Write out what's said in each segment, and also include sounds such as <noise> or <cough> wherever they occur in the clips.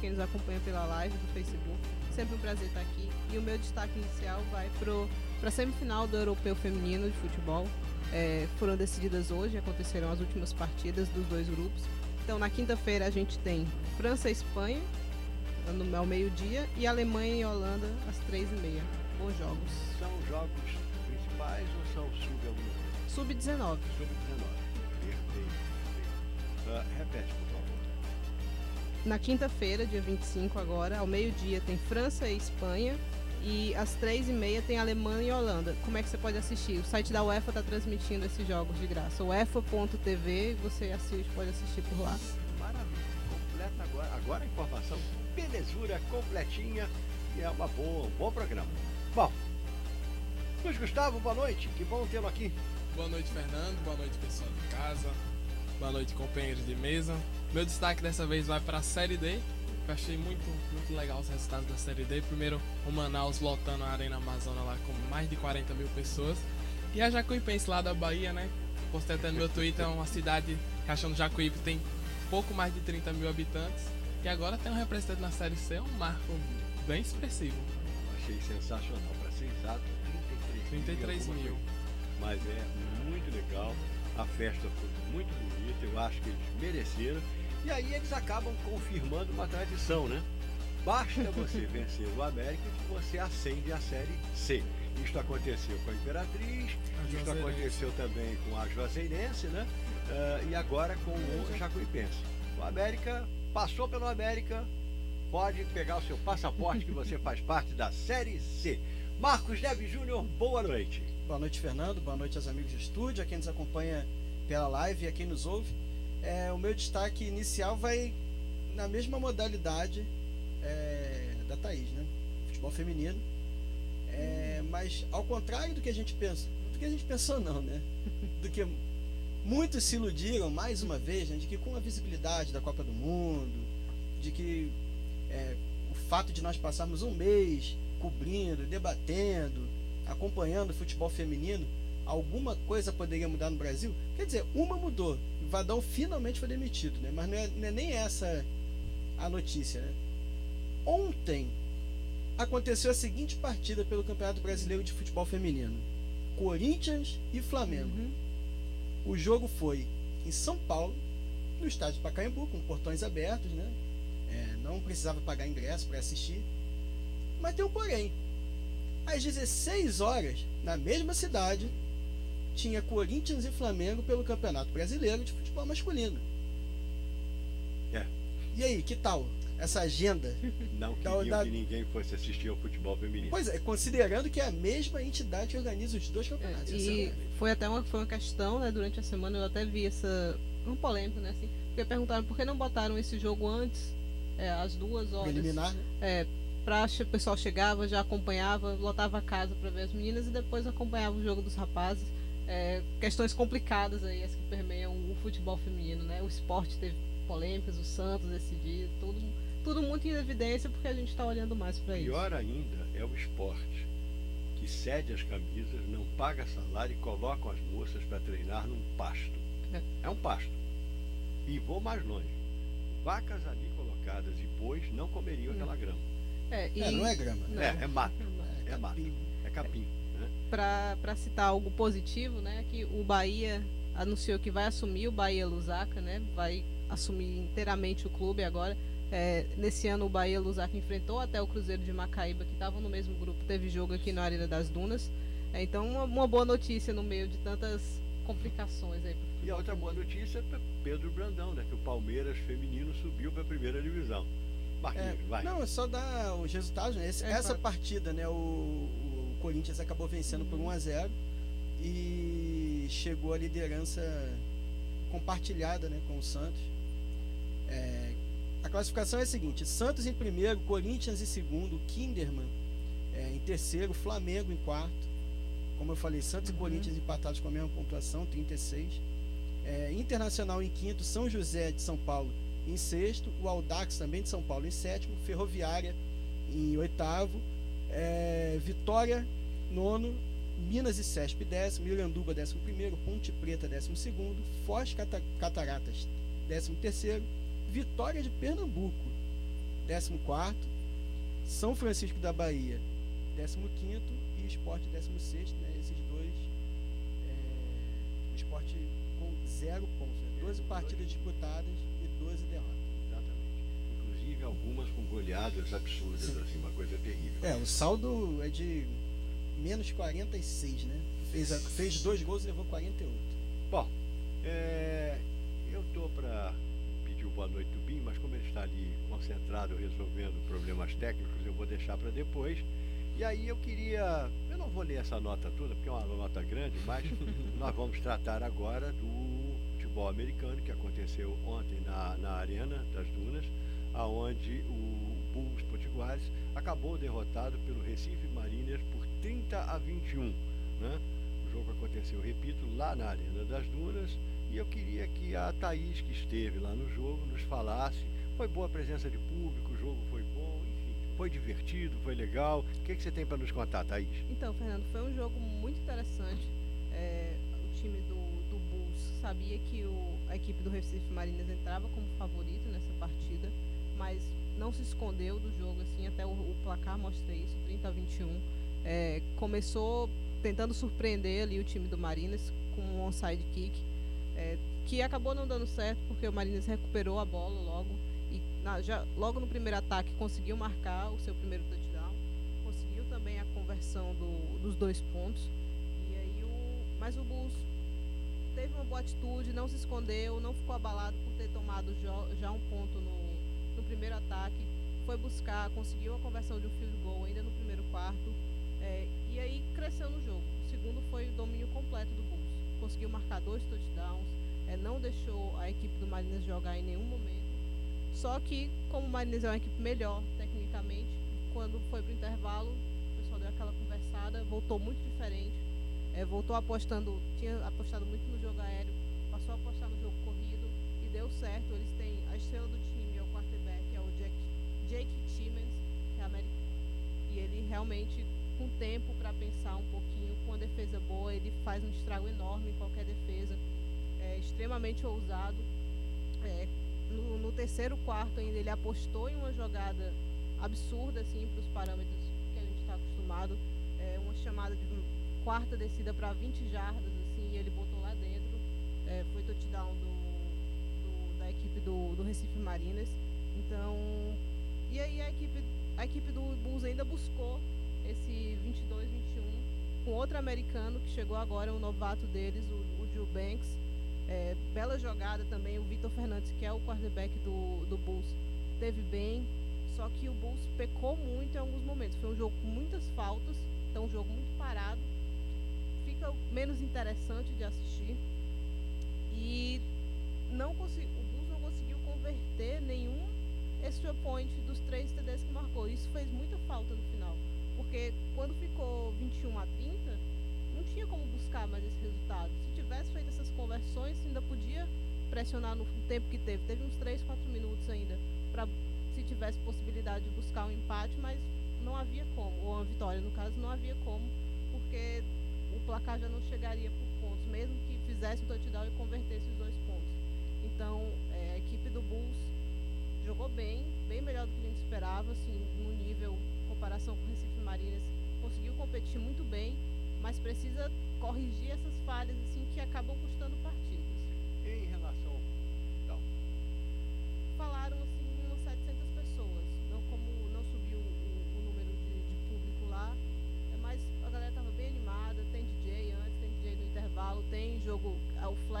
Quem nos acompanha pela live do Facebook. Sempre um prazer estar aqui. E o meu destaque inicial vai para a semifinal do Europeu Feminino de Futebol. É, foram decididas hoje, aconteceram as últimas partidas dos dois grupos. Então, na quinta-feira, a gente tem França e Espanha, no, ao meio-dia, e Alemanha e Holanda, às três e meia. Bons jogos. São jogos principais ou são sub alguma coisa? Sub-19. Sub-19. Perfeito, perfeito. Ah, repete, por favor. Na quinta-feira, dia 25 agora, ao meio-dia tem França e Espanha e às três e meia tem Alemanha e Holanda. Como é que você pode assistir? O site da UEFA está transmitindo esses jogos de graça. UEFA.tv, você assiste, pode assistir por lá. Maravilha. Completa agora. Agora a informação belezura, completinha. E é uma boa, um bom programa. Bom, Luiz Gustavo, boa noite. Que bom tê-lo aqui. Boa noite, Fernando. Boa noite, pessoal de casa. Boa noite, companheiros de mesa. Meu destaque dessa vez vai para a Série D. Eu achei muito, muito legal os resultados da Série D. Primeiro, o Manaus lotando a Arena Amazônia lá com mais de 40 mil pessoas. E a Jacuipense lá da Bahia, né? Postei até no meu Twitter, é uma cidade que achando Jacuípe tem pouco mais de 30 mil habitantes. E agora tem um representante na Série C, é um marco bem expressivo. Achei sensacional. Para ser exato, 33, 33 alguma mil. coisa. Mas é muito legal. A festa foi muito bonita. Eu acho que eles mereceram. E aí eles acabam confirmando uma tradição, né? Basta você <laughs> vencer o América que você acende a Série C. Isto aconteceu com a Imperatriz, A isto aconteceu também com a Juazeirense, né? Ah, e agora com o Jacuipense. O América passou pelo América, pode pegar o seu passaporte que você faz parte da Série C. Marcos Neves Júnior, boa noite. Boa noite, Fernando. Boa noite aos amigos do estúdio, a quem nos acompanha pela live e a quem nos ouve. É, o meu destaque inicial vai na mesma modalidade é, da Thaís, né? Futebol feminino. É, mas ao contrário do que a gente pensa, do que a gente pensou não, né? <laughs> Do que muitos se iludiram mais uma vez, né? De que com a visibilidade da Copa do Mundo, de que é, o fato de nós passarmos um mês cobrindo, debatendo, acompanhando o futebol feminino, alguma coisa poderia mudar no Brasil? Quer dizer, uma mudou. O Vadão finalmente foi demitido, né? Mas não é, não é nem essa a notícia, né? Ontem aconteceu a seguinte partida pelo Campeonato Brasileiro de Futebol Feminino: Corinthians e Flamengo. Uhum. O jogo foi em São Paulo, no estádio Pacaembu, com portões abertos, né? É, não precisava pagar ingresso para assistir. Mas tem um porém. Às 16 horas, na mesma cidade, tinha Corinthians e Flamengo pelo Campeonato Brasileiro de Futebol Masculino. É. E aí, que tal essa agenda? Não queriam da- que ninguém fosse assistir ao futebol feminino. Pois é, considerando que é a mesma entidade que organiza os dois campeonatos. E é- foi até uma, foi uma questão, né, durante a semana, eu até vi essa. Um polêmico, né? Assim, porque perguntaram por que não botaram esse jogo antes, é, às duas horas. preliminar, né? É, pra, che- o pessoal chegava, já acompanhava, lotava a casa para ver as meninas e depois acompanhava o jogo dos rapazes. É, questões complicadas aí, as que permeiam o futebol feminino, né? O esporte teve polêmicas, o Santos esse dia, tudo, tudo muito em evidência porque a gente está olhando mais para isso. Pior ainda é o esporte, que cede as camisas, não paga salário e coloca as moças para treinar num pasto. É. É um pasto. E vou mais longe. Vacas ali colocadas e bois não comeriam Hum. aquela grama. É, e É, não é grama. Não. É, é mato, É é mato, capim. é capim. Né? para citar algo positivo, né, que o Bahia anunciou que vai assumir o Bahia Lusaka, né, vai assumir inteiramente o clube agora. É, nesse ano o Bahia Lusaka enfrentou até o Cruzeiro de Macaíba, que estavam no mesmo grupo, teve jogo aqui na Arena das Dunas. É, então uma, uma boa notícia no meio de tantas complicações aí. E a outra boa notícia é para Pedro Brandão, né? Que o Palmeiras feminino subiu para a primeira divisão. É, vai. não, é só dar os resultados, né? Esse- É, essa claro. partida, né? O, o Corinthians acabou vencendo por 1 a 0 e chegou à liderança compartilhada, né, com o Santos. É, a classificação é a seguinte: Santos em primeiro, Corinthians em segundo, Kinderman é, em terceiro, Flamengo em quarto. Como eu falei, Santos Uhum. e Corinthians empatados com a mesma pontuação, 36. É, Internacional em quinto, São José de São Paulo em sexto, o Audax também de São Paulo em sétimo, Ferroviária em oitavo, é, Vitória nono, Minas e Cesp décimo, Miranduba décimo primeiro, Ponte Preta décimo segundo, Foz Cata- Cataratas décimo terceiro, Vitória de Pernambuco décimo quarto, São Francisco da Bahia décimo quinto e Esporte décimo sexto, né, esses dois, é, o Esporte com zero pontos, né, 12 partidas disputadas 12 derrotas. Exatamente. Inclusive algumas com goleadas absurdas, assim, uma coisa terrível. É, o saldo é de menos 46, né? Fez, fez dois gols e levou 48. Bom, é, eu tô para pedir o boa noite do Bim, mas como ele está ali concentrado resolvendo problemas técnicos, eu vou deixar para depois. E aí eu queria, eu não vou ler essa nota toda, porque é uma nota grande, mas <laughs> nós vamos tratar agora do futebol americano que aconteceu ontem na, na Arena das Dunas, aonde o Bulls Potiguares acabou derrotado pelo Recife Mariners por 30 a 21, né? O jogo aconteceu, repito, lá na Arena das Dunas. E eu queria que a Thaís, que esteve lá no jogo, nos falasse. Foi boa a presença de público, o jogo foi bom, enfim, foi divertido, foi legal. O que, que você tem para nos contar, Thaís? Então, Fernando, foi um jogo muito interessante. É, o time do, do Bulls sabia que o, a equipe do Recife Marinas entrava como favorito nessa partida, mas não se escondeu do jogo, assim, até o, o placar mostra isso, 30 a 21. É, começou tentando surpreender ali o time do Marinas com um onside kick, é, que acabou não dando certo porque o Marinas recuperou a bola logo e na- já, logo no primeiro ataque conseguiu marcar o seu primeiro touchdown conseguiu também a conversão do- dos dois pontos. E aí o, mas o Bulls teve uma boa atitude, não se escondeu, não ficou abalado por ter tomado já um ponto no, no primeiro ataque. Foi buscar, conseguiu a conversão de um field goal ainda no primeiro quarto. é, e aí cresceu no jogo. O segundo foi o domínio completo do Bulls. Conseguiu marcar dois touchdowns, é, não deixou a equipe do Marinas jogar em nenhum momento. Só que, como o Marinas é uma equipe melhor tecnicamente, quando foi pro intervalo, o pessoal deu aquela conversada, voltou muito diferente. É, voltou apostando, tinha apostado muito no jogo aéreo, passou a apostar no jogo corrido e deu certo. Eles têm a estrela do time, é o quarterback, é o Jack, Jake Timmons, que é americano. E ele realmente, com tempo para pensar um pouquinho, com a defesa boa, ele faz um estrago enorme em qualquer defesa. É extremamente ousado. É, no, no terceiro quarto ainda ele apostou em uma jogada absurda assim para os parâmetros que a gente está acostumado é, uma chamada de quarta descida para 20 jardas assim e ele botou lá dentro é, foi touchdown do, do- da equipe do, do Recife Marinas então e aí a equipe a equipe do Bulls ainda buscou esse 22 21 com outro americano que chegou agora um novato deles o, o Banks é, bela jogada também. O Vitor Fernandes, que é o quarterback do, do Bulls, teve bem. Só que o Bulls pecou muito em alguns momentos. Foi um jogo com muitas faltas. Então, um jogo muito parado. Menos interessante de assistir. E não o Bulls não conseguiu converter nenhum extra point dos três TDs que marcou. Isso fez muita falta no final. Porque quando ficou 21 a 30, não tinha como buscar mais esse resultado. Se tivesse feito essas conversões, ainda podia pressionar no tempo que teve. Teve uns 3, 4 minutos ainda para se tivesse possibilidade de buscar um empate, mas não havia como, ou uma vitória no caso, não havia como, porque placar já não chegaria por pontos, mesmo que fizesse o touchdown e convertesse os dois pontos. Então, é, a equipe do Bulls jogou bem, bem melhor do que a gente esperava, assim, no nível, em comparação com o Recife Marinas, conseguiu competir muito bem, mas precisa corrigir essas falhas assim que acabam custando partidas. Em relação ao então, Falaram assim umas 700 pessoas, não como não subiu o, o número de, de público lá, é, mas a galera tava bem animada, tem DJ antes, tem DJ no intervalo, tem jogo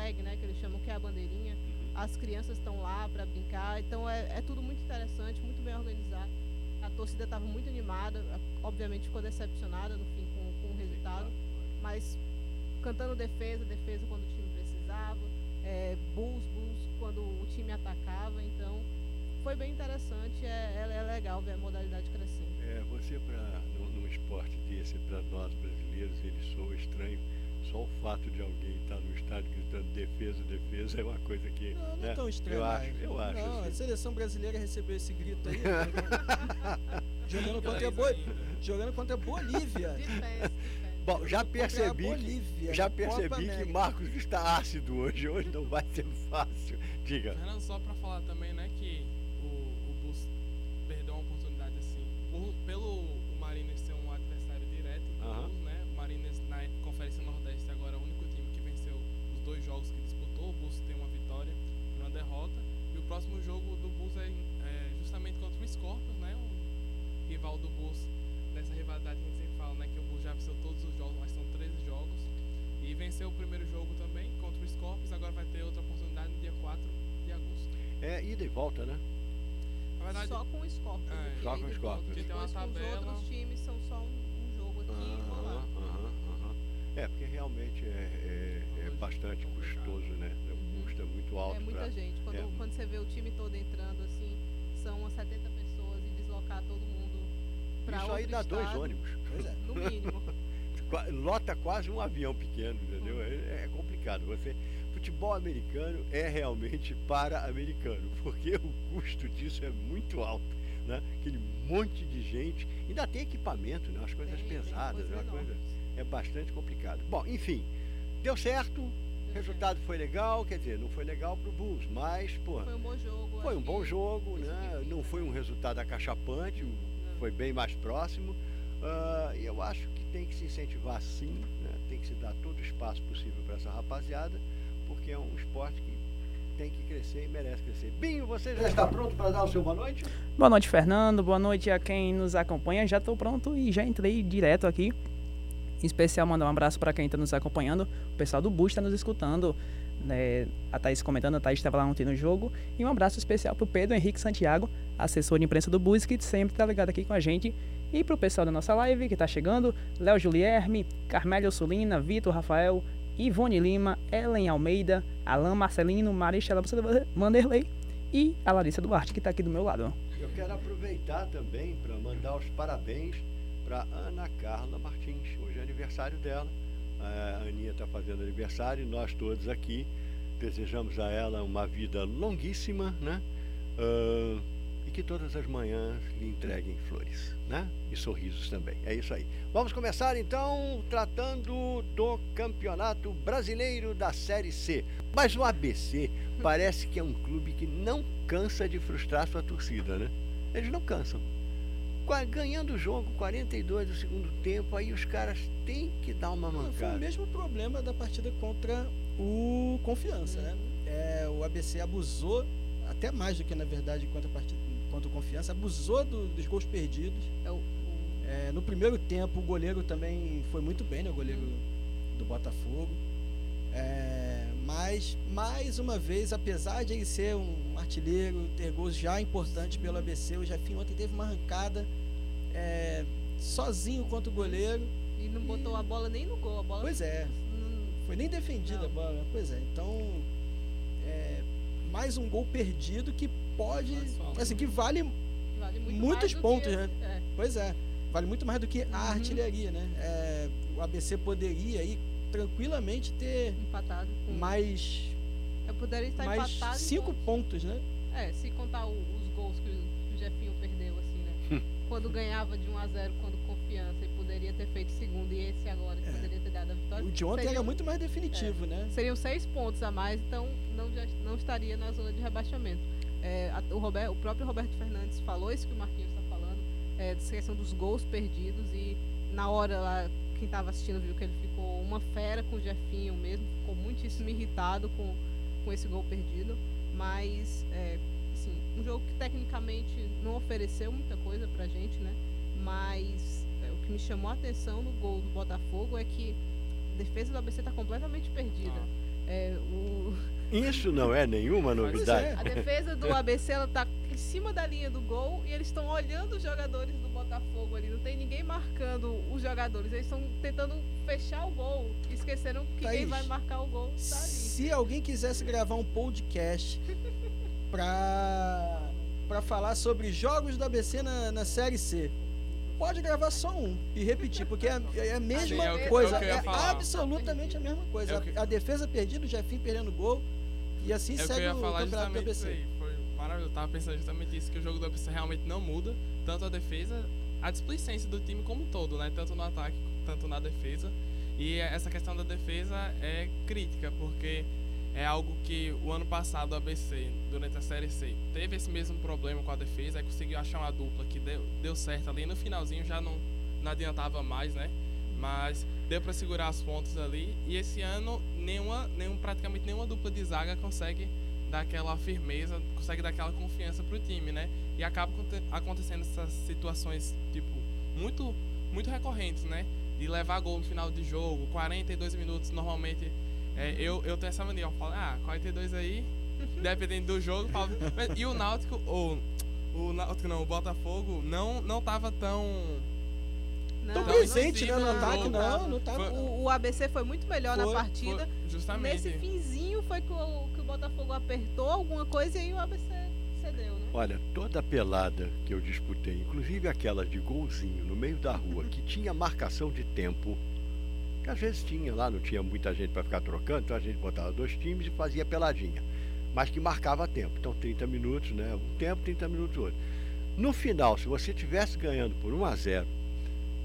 flag, né, que eles chamam que é a bandeirinha. Uhum. As crianças estão lá para brincar, então é, é tudo muito interessante, muito bem organizado. A torcida estava muito animada, obviamente ficou decepcionada no fim com, com o resultado, mas cantando defesa, defesa quando o time precisava, é, Bulls, Bulls quando o time atacava, então foi bem interessante, é, é, é legal ver a modalidade crescendo. É, você para num, num esporte desse, para nós brasileiros, ele soa estranho. Só o fato de alguém estar no estádio gritando defesa, defesa é uma coisa que. Não, não né? é tão estranho. Eu acho, eu acho. Não, a assim. seleção brasileira recebeu esse grito aí. <laughs> jogando, contra a Bo... ainda. jogando contra a Bolívia. Bom, já Contra a percebi que, Bolívia, já na Copa percebi que. Marcos está ácido hoje. Hoje não vai ser fácil. Diga. Fernando, só pra falar também, né, que o, o Bulls perdeu uma oportunidade assim, por- pelo o Mariners ser um adversário direto do Aham. Bulls, né? O Mariners na Conferência Nordeste agora é o único time que venceu os dois jogos que disputou. O Bulls tem uma vitória e uma derrota. E o próximo jogo do Bulls é, é justamente contra o Scorpions, né? O rival do Bulls dessa rivalidade que a gente sempre fala, né? Que o Bulls já venceu todos os jogos, mas são 13 jogos. E venceu o primeiro jogo também contra o Scorpions. Agora vai ter outra oportunidade no dia 4 de agosto. É ida e volta, né? Na verdade, Só com o Scorpions. É, porque só aí com o depois- Scorpions. Porque tem uma Depois com os tabela. outros times são só um, um jogo aqui e um lá. Aham, aham, aham. É, porque realmente é, é- é bastante custoso, né? O Uhum. custo é muito alto É muita pra- gente. Quando, é. quando você vê o time todo entrando, assim, são umas 70 pessoas e deslocar todo mundo dá dois estado, ônibus. Pois é. No mínimo. <laughs> Lota quase um avião pequeno, entendeu? É, é complicado. Você, futebol americano é realmente para americano, <laughs> porque o custo disso é muito alto, né? Aquele monte de gente, ainda tem equipamento, né? As coisas Tem- tem pesadas, coisas é uma coisa, é bastante complicado. Bom, enfim, deu certo, o resultado foi legal, quer dizer, não foi legal pro Bulls, mas, pô, Foi um bom jogo. foi um bom jogo, né? Não foi um resultado acachapante. Foi bem mais próximo. E eu acho que tem que se incentivar sim, né? tem que se dar todo o espaço possível para essa rapaziada, porque é um esporte que tem que crescer e merece crescer. Binho, você já está pronto para dar o seu boa noite? Boa noite, Fernando. Boa noite a quem nos acompanha. Já estou pronto e já entrei direto aqui. Em especial, mandar um abraço para quem está nos acompanhando. O pessoal do Bus está nos escutando. né? A Thaís comentando, a Thaís estava lá ontem no jogo. E um abraço especial para o Pedro Henrique Santiago, assessor de imprensa do Bus, que sempre está ligado aqui com a gente. E para o pessoal da nossa live que está chegando: Léo Julierme, Carmélio Sulina, Vitor Rafael, Ivone Lima, Ellen Almeida, Alain Marcelino, Maristela Vanderlei e a Larissa Duarte, que está aqui do meu lado. Eu quero aproveitar também para mandar os parabéns para Ana Carla Martins. Hoje é aniversário dela. A Aninha está fazendo aniversário e nós todos aqui desejamos a ela uma vida longuíssima, né? E que todas as manhãs lhe entreguem flores, né? E sorrisos também. É isso aí. Vamos começar então tratando do Campeonato Brasileiro da Série C. Mas o ABC <laughs> parece que é um clube que não cansa de frustrar sua torcida, né? Eles não cansam. Ganhando o jogo, 42 do segundo tempo, aí os caras têm que dar uma Foi o mancada. mesmo problema da partida contra o Confiança, né? É, o ABC abusou, até mais do que na verdade contra, a partida, contra o Confiança, abusou do- dos gols perdidos. É o- o- É, no primeiro tempo, o goleiro também foi muito bem, né? O goleiro do Botafogo. É, mas, mais uma vez, apesar de ele ser um artilheiro, ter gols já importantes pelo ABC, o Jefinho ontem teve uma arrancada é, sozinho contra o goleiro. E não botou a bola nem no gol. A bola Pois é, não- foi nem defendida Não. a bola. Pois é, então, mais um gol perdido que pode, assim, que vale vale muito Muitos pontos, que, né? É, Pois é, vale muito mais do que a Uhum. artilharia, né? É, o ABC poderia aí tranquilamente ter empatado. Com, mais, eu poderia estar mais empatado. em cinco pontos. pontos, né? É, se contar o- os gols que o, que o Jefinho perdeu, assim, né? <laughs> quando ganhava de 1 a 0 quando confiança e poderia ter feito segundo e esse agora É. poderia ter vitória. O de ontem era muito mais definitivo, né? Seriam seis pontos a mais, então não, já, não estaria na zona de rebaixamento. É, a- o, Roberto, o próprio Roberto Fernandes falou isso que o Marquinhos está falando, é, dessa questão dos gols perdidos e na hora lá, quem estava assistindo viu que ele ficou uma fera com o Jefinho mesmo, ficou muitíssimo irritado com, com esse gol perdido, mas é, assim, um jogo que tecnicamente não ofereceu muita coisa pra gente, né? Mas é, que me chamou a atenção no gol do Botafogo é que a defesa do ABC está completamente perdida. É, o, <laughs> Isso não é nenhuma novidade. é. a defesa do ABC ela tá em cima da linha do gol e eles estão olhando os jogadores do Botafogo ali. Não tem ninguém marcando os jogadores. Eles estão tentando fechar o gol. Esqueceram que quem Thaís, vai marcar o gol tá ali. Se alguém quisesse gravar um podcast pra, pra falar sobre jogos do ABC na, na Série C, pode gravar só um e repetir, porque é, é a mesma Sim, é o que- é o coisa. É, falar. absolutamente a mesma coisa. É o que- A, a defesa perdida, o Jefinho perdendo gol. E assim É o eu segue o campeonato do ABC. aí. Foi maravilhoso. Eu tava pensando justamente isso, que o jogo do ABC realmente não muda. Tanto a defesa, a displicência do time como um todo, né? Tanto no ataque, tanto na defesa. E essa questão da defesa é crítica, porque é algo que o ano passado o ABC, durante a Série C, teve esse mesmo problema com a defesa, aí conseguiu achar uma dupla que deu, deu certo ali. No finalzinho já não, não adiantava mais, né? Mas deu para segurar as pontas ali. E esse ano, nenhuma, nenhum, praticamente nenhuma dupla de zaga consegue dar aquela firmeza, consegue dar aquela confiança pro time, né? E acaba aconte- acontecendo essas situações, tipo, muito, muito recorrentes, né? De levar gol no final de jogo, 42 minutos, normalmente. É, eu, eu tenho essa mania, eu falo, ah, 42 aí, <laughs> dependendo do jogo. falo, mas- e o Náutico, ou o Náutico não, o Botafogo, não, não tava tão. Não, Tão presente, né, no não, ataque, não, não, não. Foi- O, o ABC foi muito melhor na Foi, partida. foi justamente. Nesse finzinho foi que o, que o Botafogo apertou alguma coisa e aí o ABC cedeu, né? Olha, toda pelada que eu disputei, inclusive aquela de golzinho no meio da rua, que tinha marcação de tempo, que às vezes tinha lá, não tinha muita gente para ficar trocando, então a gente botava dois times e fazia peladinha, mas que marcava tempo. Então 30 minutos, né? Um tempo, 30 minutos outro. No final, se você tivesse ganhando por 1 a 0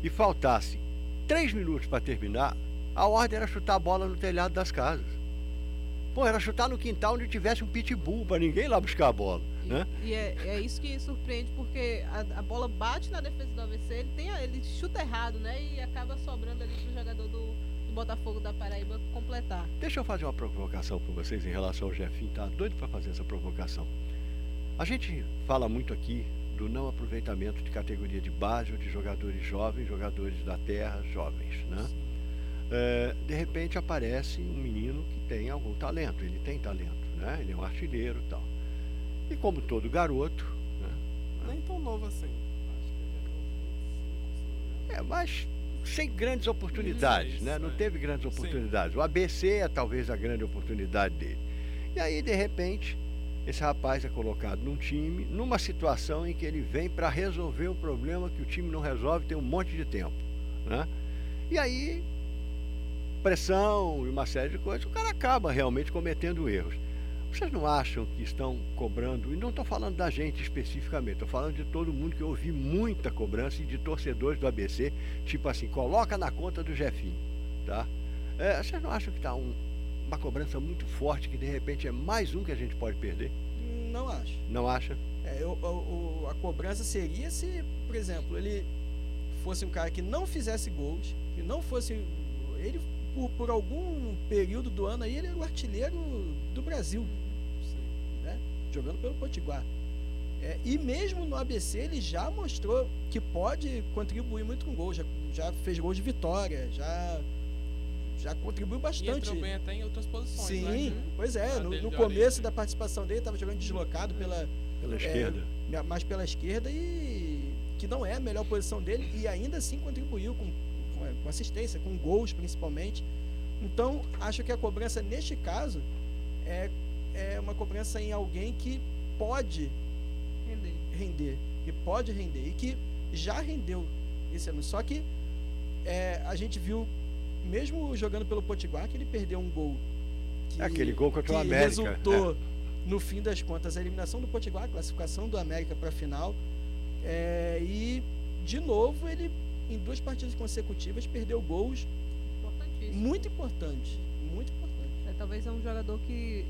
e faltasse 3 minutos para terminar, a ordem era chutar a bola no telhado das casas. Pô, era chutar no quintal onde tivesse um pitbull para ninguém lá buscar a bola, E, né? e é, é isso que surpreende, porque a, a bola bate na defesa do ABC, ele, tem, ele chuta errado, né? E acaba sobrando ali pro jogador do, do Botafogo da Paraíba completar. Deixa eu fazer uma provocação para vocês em relação ao Jefinho, tá doido para fazer essa provocação. A gente fala muito aqui do não aproveitamento de categoria de base ou de jogadores jovens, jogadores da terra, jovens, né? É, de repente aparece um menino que tem algum talento, ele tem talento, né? Ele é um artilheiro e tal. E como todo garoto, né? Nem tão novo assim. Acho que ele já tem uns 25, se não me engano. É, mas sem grandes oportunidades, Isso, né? Não é. teve grandes Sim. oportunidades. O ABC é talvez a grande oportunidade dele. E aí, de repente, esse rapaz é colocado num time, numa situação em que ele vem para resolver um problema que o time não resolve tem um monte de tempo, né? E aí, pressão e uma série de coisas, o cara acaba realmente cometendo erros. Vocês não acham que estão cobrando, e não estou falando da gente especificamente, estou falando de todo mundo que eu ouvi muita cobrança e de torcedores do ABC, tipo assim, coloca na conta do Jefinho, tá? É, vocês não acham que está um, uma cobrança muito forte, que de repente é mais um que a gente pode perder? Não acho. Não acha? É, eu- o- a cobrança seria se, por exemplo, ele fosse um cara que não fizesse gols, que não fosse. Ele, por, por algum período do ano aí, ele era o artilheiro do Brasil? Jogando pelo Potiguar. É, e mesmo no ABC ele já mostrou que pode contribuir muito com gol. Já, já fez gol de vitória, já, já contribuiu E bastante. entrou bem até em outras posições, Sim, né? pois é. A No, no começo da participação dele, estava jogando deslocado pela, Pela É, esquerda? mais pela esquerda e que não é a melhor posição dele e ainda assim contribuiu com, com, com assistência, com gols principalmente. Então, acho que a cobrança neste caso é, é uma cobrança em alguém que pode Render. render, que pode render e que já rendeu esse ano. Só que é, a gente viu, mesmo jogando pelo Potiguar, que ele perdeu um gol. Que, Aquele gol contra o que América, resultou, no fim das contas, a eliminação do Potiguar, a classificação do América para a final. É, e, de novo, ele, em duas partidas consecutivas, perdeu gols Importantíssimo. muito importantes. Muito importantes. É, talvez é um jogador que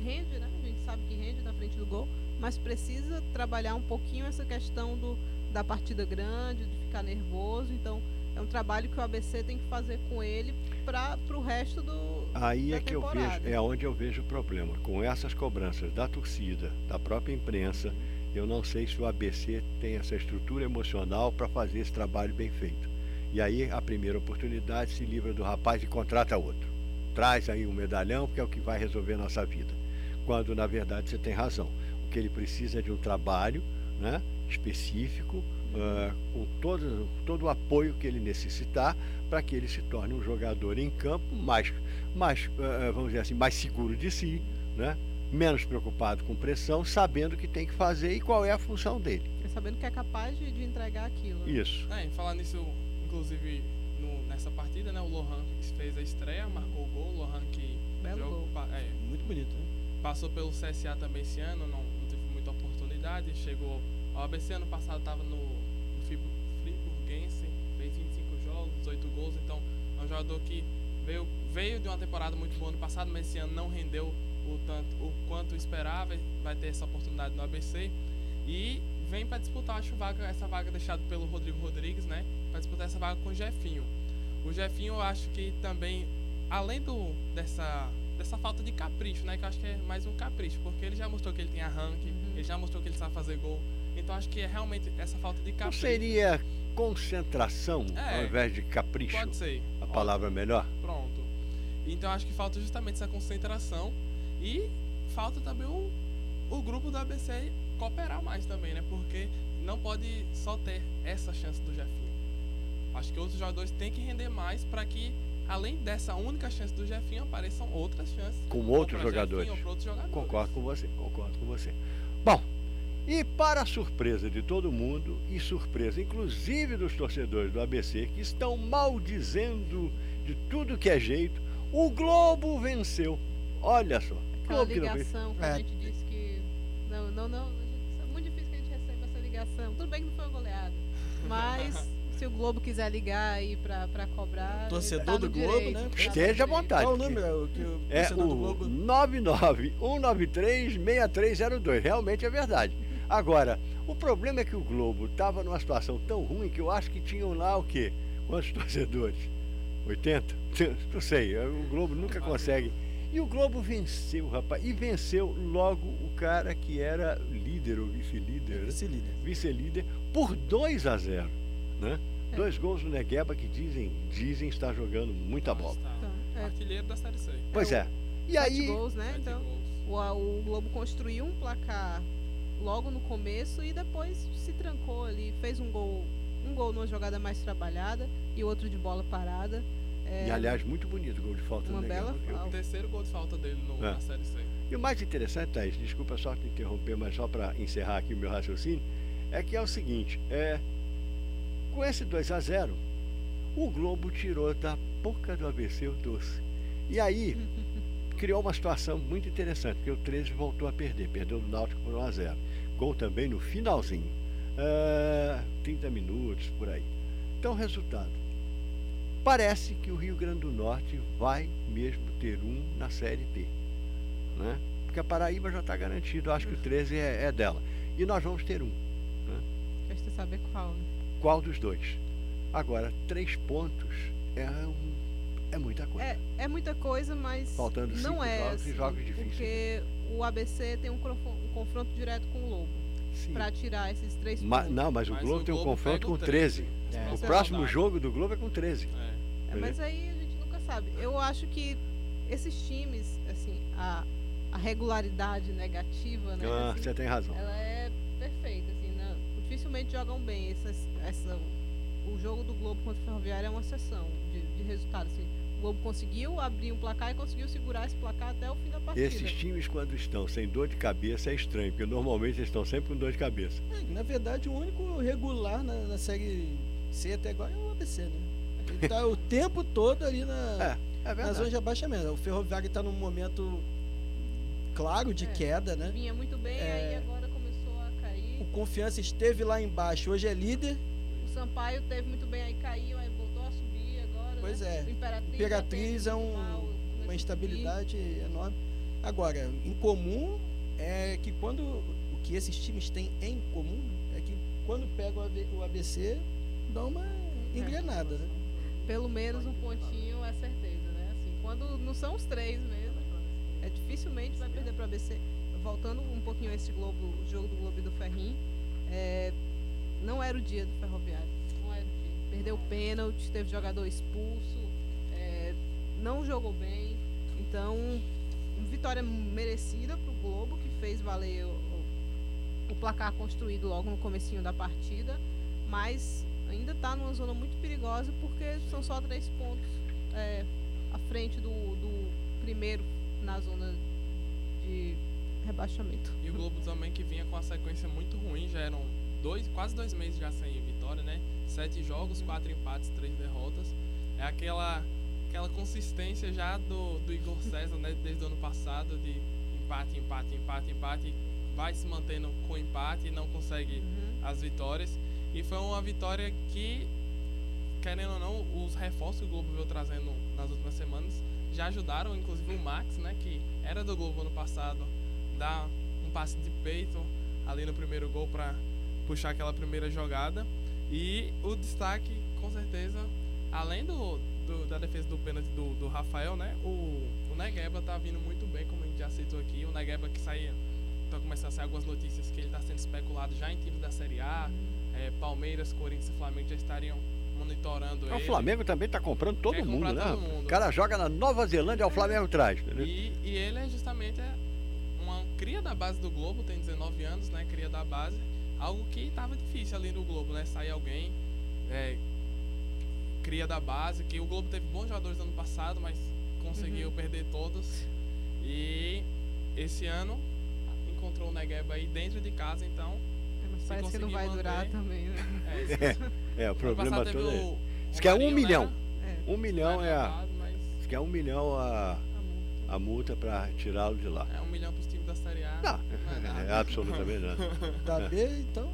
rende, né? A gente sabe que rende na frente do gol, mas precisa trabalhar um pouquinho essa questão do, da partida grande, de ficar nervoso. Então, é um trabalho que o ABC tem que fazer com ele para o resto do. Aí é que eu vejo, é onde eu vejo o problema. Com essas cobranças da torcida, da própria imprensa, eu não sei se o ABC tem essa estrutura emocional para fazer esse trabalho bem feito. E aí, a primeira oportunidade se livra do rapaz e contrata outro. traz aí um medalhão, porque é o que vai resolver a nossa vida. Quando, na verdade, você tem razão. O que ele precisa é de um trabalho né, específico, ah, com todo, todo o apoio que ele necessitar para que ele se torne um jogador em campo mais, mais ah, vamos dizer assim, mais seguro de si, né? menos preocupado com pressão, sabendo o que tem que fazer e qual é a função dele. É sabendo que é capaz de, de entregar aquilo. né? Isso. É, falar nisso, inclusive no- nessa partida, né? O Lohan fez a estreia, marcou o gol. O Lohan que Belo jogo gol. é, Muito bonito, né? Passou pelo CSA também esse ano, não, não teve muita oportunidade. Chegou ao ABC ano passado, estava no, no Fribu- Friburguense, fez 25 jogos, 18 gols. Então é um jogador que veio, veio de uma temporada muito boa ano passado, mas esse ano não rendeu o, tanto, o quanto esperava. Vai ter essa oportunidade no ABC. E vem para disputar, acho, vaga, essa vaga deixada pelo Rodrigo Rodrigues, né? Para disputar essa vaga com o Jefinho. O Jefinho, eu acho que também, além do, dessa, dessa falta de capricho, né? Que eu acho que é mais um capricho, porque ele já mostrou que ele tem arranque, Uhum. ele já mostrou que ele sabe fazer gol. Então acho que é realmente essa falta de Não capricho. seria concentração É. ao invés de capricho? Pode ser. A palavra é melhor? Pronto. Então acho que falta justamente essa concentração e falta também o, o grupo do ABC cooperar mais também, né? Porque não pode só ter essa chance do Jefinho. Acho que outros jogadores têm que render mais para que, além dessa única chance do Jefinho, apareçam outras chances. Com ou outros jogadores. Jefinho, outros jogadores. Concordo com você, concordo com você. Bom, e para a surpresa de todo mundo, e surpresa inclusive dos torcedores do ABC, que estão maldizendo de tudo que é jeito, o Globo venceu. Olha só. Aquela Globo que não fez. ligação que É. a gente disse que. Não, não, não. É muito difícil que a gente receba essa ligação. Tudo bem que não foi uma goleada. <laughs> Mas se o Globo quiser ligar aí pra, pra cobrar. Torcedor tá do Globo, direito, né? Esteja à vontade. Qual o número que o É torcedor do o Globo 991936302. Realmente é verdade. Agora, o problema é que o Globo estava numa situação tão ruim que eu acho que tinham lá o quê? Quantos <laughs> torcedores? 80? <laughs> Não sei, o Globo nunca consegue. E o Globo venceu, rapaz. E venceu logo o cara que era líder ou vice-líder, né? vice-líder. vice-líder, por 2 a 0. Né? É. Dois gols do Negueba que dizem, dizem estar jogando muita bola. Tá. Então, é, Artilheiro da Série C. Pois é. E sete aí, gols, né? Então, gols. o, o Globo construiu um placar logo no começo e depois se trancou ali. Fez um gol, um gol numa jogada mais trabalhada e outro de bola parada. É, E aliás, muito bonito o gol de falta Uma do bela Negueba. viu? O falta. terceiro gol de falta dele no, É. na Série C. E o mais interessante, Thaís, desculpa só te interromper, mas só para encerrar aqui o meu raciocínio, é que é o seguinte, é, com esse 2 a 0 o Globo tirou da boca do ABC o doce. E aí <laughs> criou uma situação muito interessante, porque o 13 voltou a perder, perdeu do Náutico por 1 a 0 Gol também no finalzinho. Ah, 30 minutos, por aí. Então, resultado. Parece que o Rio Grande do Norte vai mesmo ter um na Série D. Né? Porque a Paraíba já está garantido, acho que o 13 é, é dela. E nós vamos ter um. Resta saber qual. né? Qual dos dois? Agora, três pontos é, um- é muita coisa. É, é muita coisa, mas Faltando não cinco é jogos assim, jogos difíceis. Porque o ABC tem um, um confronto direto com o Lobo Sim. para tirar esses três Ma- pontos. não, mas o Mas Globo o tem um Globo confronto com o 13. 13. É. O é próximo verdade. jogo do Globo é com 13. É. É, mas aí a gente nunca sabe. Eu acho que esses times, assim, a, a regularidade negativa, né? Ah, assim, você tem razão. ela é dificilmente jogam bem. Essas, essa, o jogo do Globo contra o Ferroviário é uma exceção de, de resultado. Assim. O Globo conseguiu abrir um placar e conseguiu segurar esse placar até o fim da partida. Esses times, quando estão sem dor de cabeça, é estranho, porque normalmente eles estão sempre com dor de cabeça. É, na verdade, o único regular na, na série C até agora é o ABC, né? Ele tá o tempo todo ali na, <laughs> É na verdade. zona de abaixamento. O Ferroviário está num momento claro de É. queda, né? Vinha muito bem, É. aí agora começou a cair. O Confiança esteve lá embaixo, hoje é líder. O Sampaio teve muito bem, aí caiu, aí voltou a subir agora. Pois né? é. O Imperatriz, é um- Uma subir. instabilidade enorme. Agora, em comum é que quando o que esses times têm em comum é que quando pegam o AB o ABC dá uma engrenada, né? Pelo menos um pontinho é certeza, né? Assim, quando não são os três mesmo, é dificilmente vai perder para ABC. Voltando um pouquinho a esse Globo, o jogo do Globo e do Ferrinho, é, não era o dia do Ferroviário. Não era o dia. Perdeu o pênalti, teve jogador expulso, é, não jogou bem. Então, vitória merecida pro Globo, que fez valer o, o placar construído logo no comecinho da partida, mas ainda está numa zona muito perigosa porque são só três pontos é, à frente do, do primeiro na zona de rebaixamento. E o Globo também que vinha com uma sequência muito ruim, já eram dois, quase dois meses já sem vitória, né? Sete jogos, quatro empates, três derrotas. É aquela, aquela consistência já do, do Igor <laughs> César, né? Desde o ano passado, de empate, empate, empate, empate. Vai se mantendo com empate e não consegue Uhum. as vitórias. E foi uma vitória que, querendo ou não, os reforços que o Globo veio trazendo nas últimas semanas já ajudaram, inclusive o Max, né, que era do Globo ano passado, dar um passe de peito ali no primeiro gol para puxar aquela primeira jogada. E o destaque, com certeza, além do, do- da defesa do pênalti do, do Rafael, né, o, o Negueba tá vindo muito bem, como a gente já citou aqui. O Negueba que saía, tá começando a sair algumas notícias que ele está sendo especulado já em times da Série A. É, Palmeiras, Corinthians e Flamengo já estariam monitorando O ele. Flamengo também tá comprando todo Quer mundo, né? todo mundo. O cara joga na Nova Zelândia, o Flamengo traz, entendeu? E, e ele é justamente é, cria da base do Globo, tem 19 anos, né? Cria da base. Algo que estava difícil ali no Globo, né? Sair alguém, é, cria da base, que o Globo teve bons jogadores ano passado, mas conseguiu Uhum. perder todos. E esse ano encontrou o Negueba aí dentro de casa, então. É, mas parece que não vai durar manter- também, né? É, <laughs> esse- É, o problema todo é. o Diz que é um Romarinho, milhão. né? É, Um milhão é a. Diz que é um milhão a, a multa. a multa pra tirá-lo de lá. É um milhão pros times da Série A. Não, não é é absolutamente nada. <laughs> Da B, então.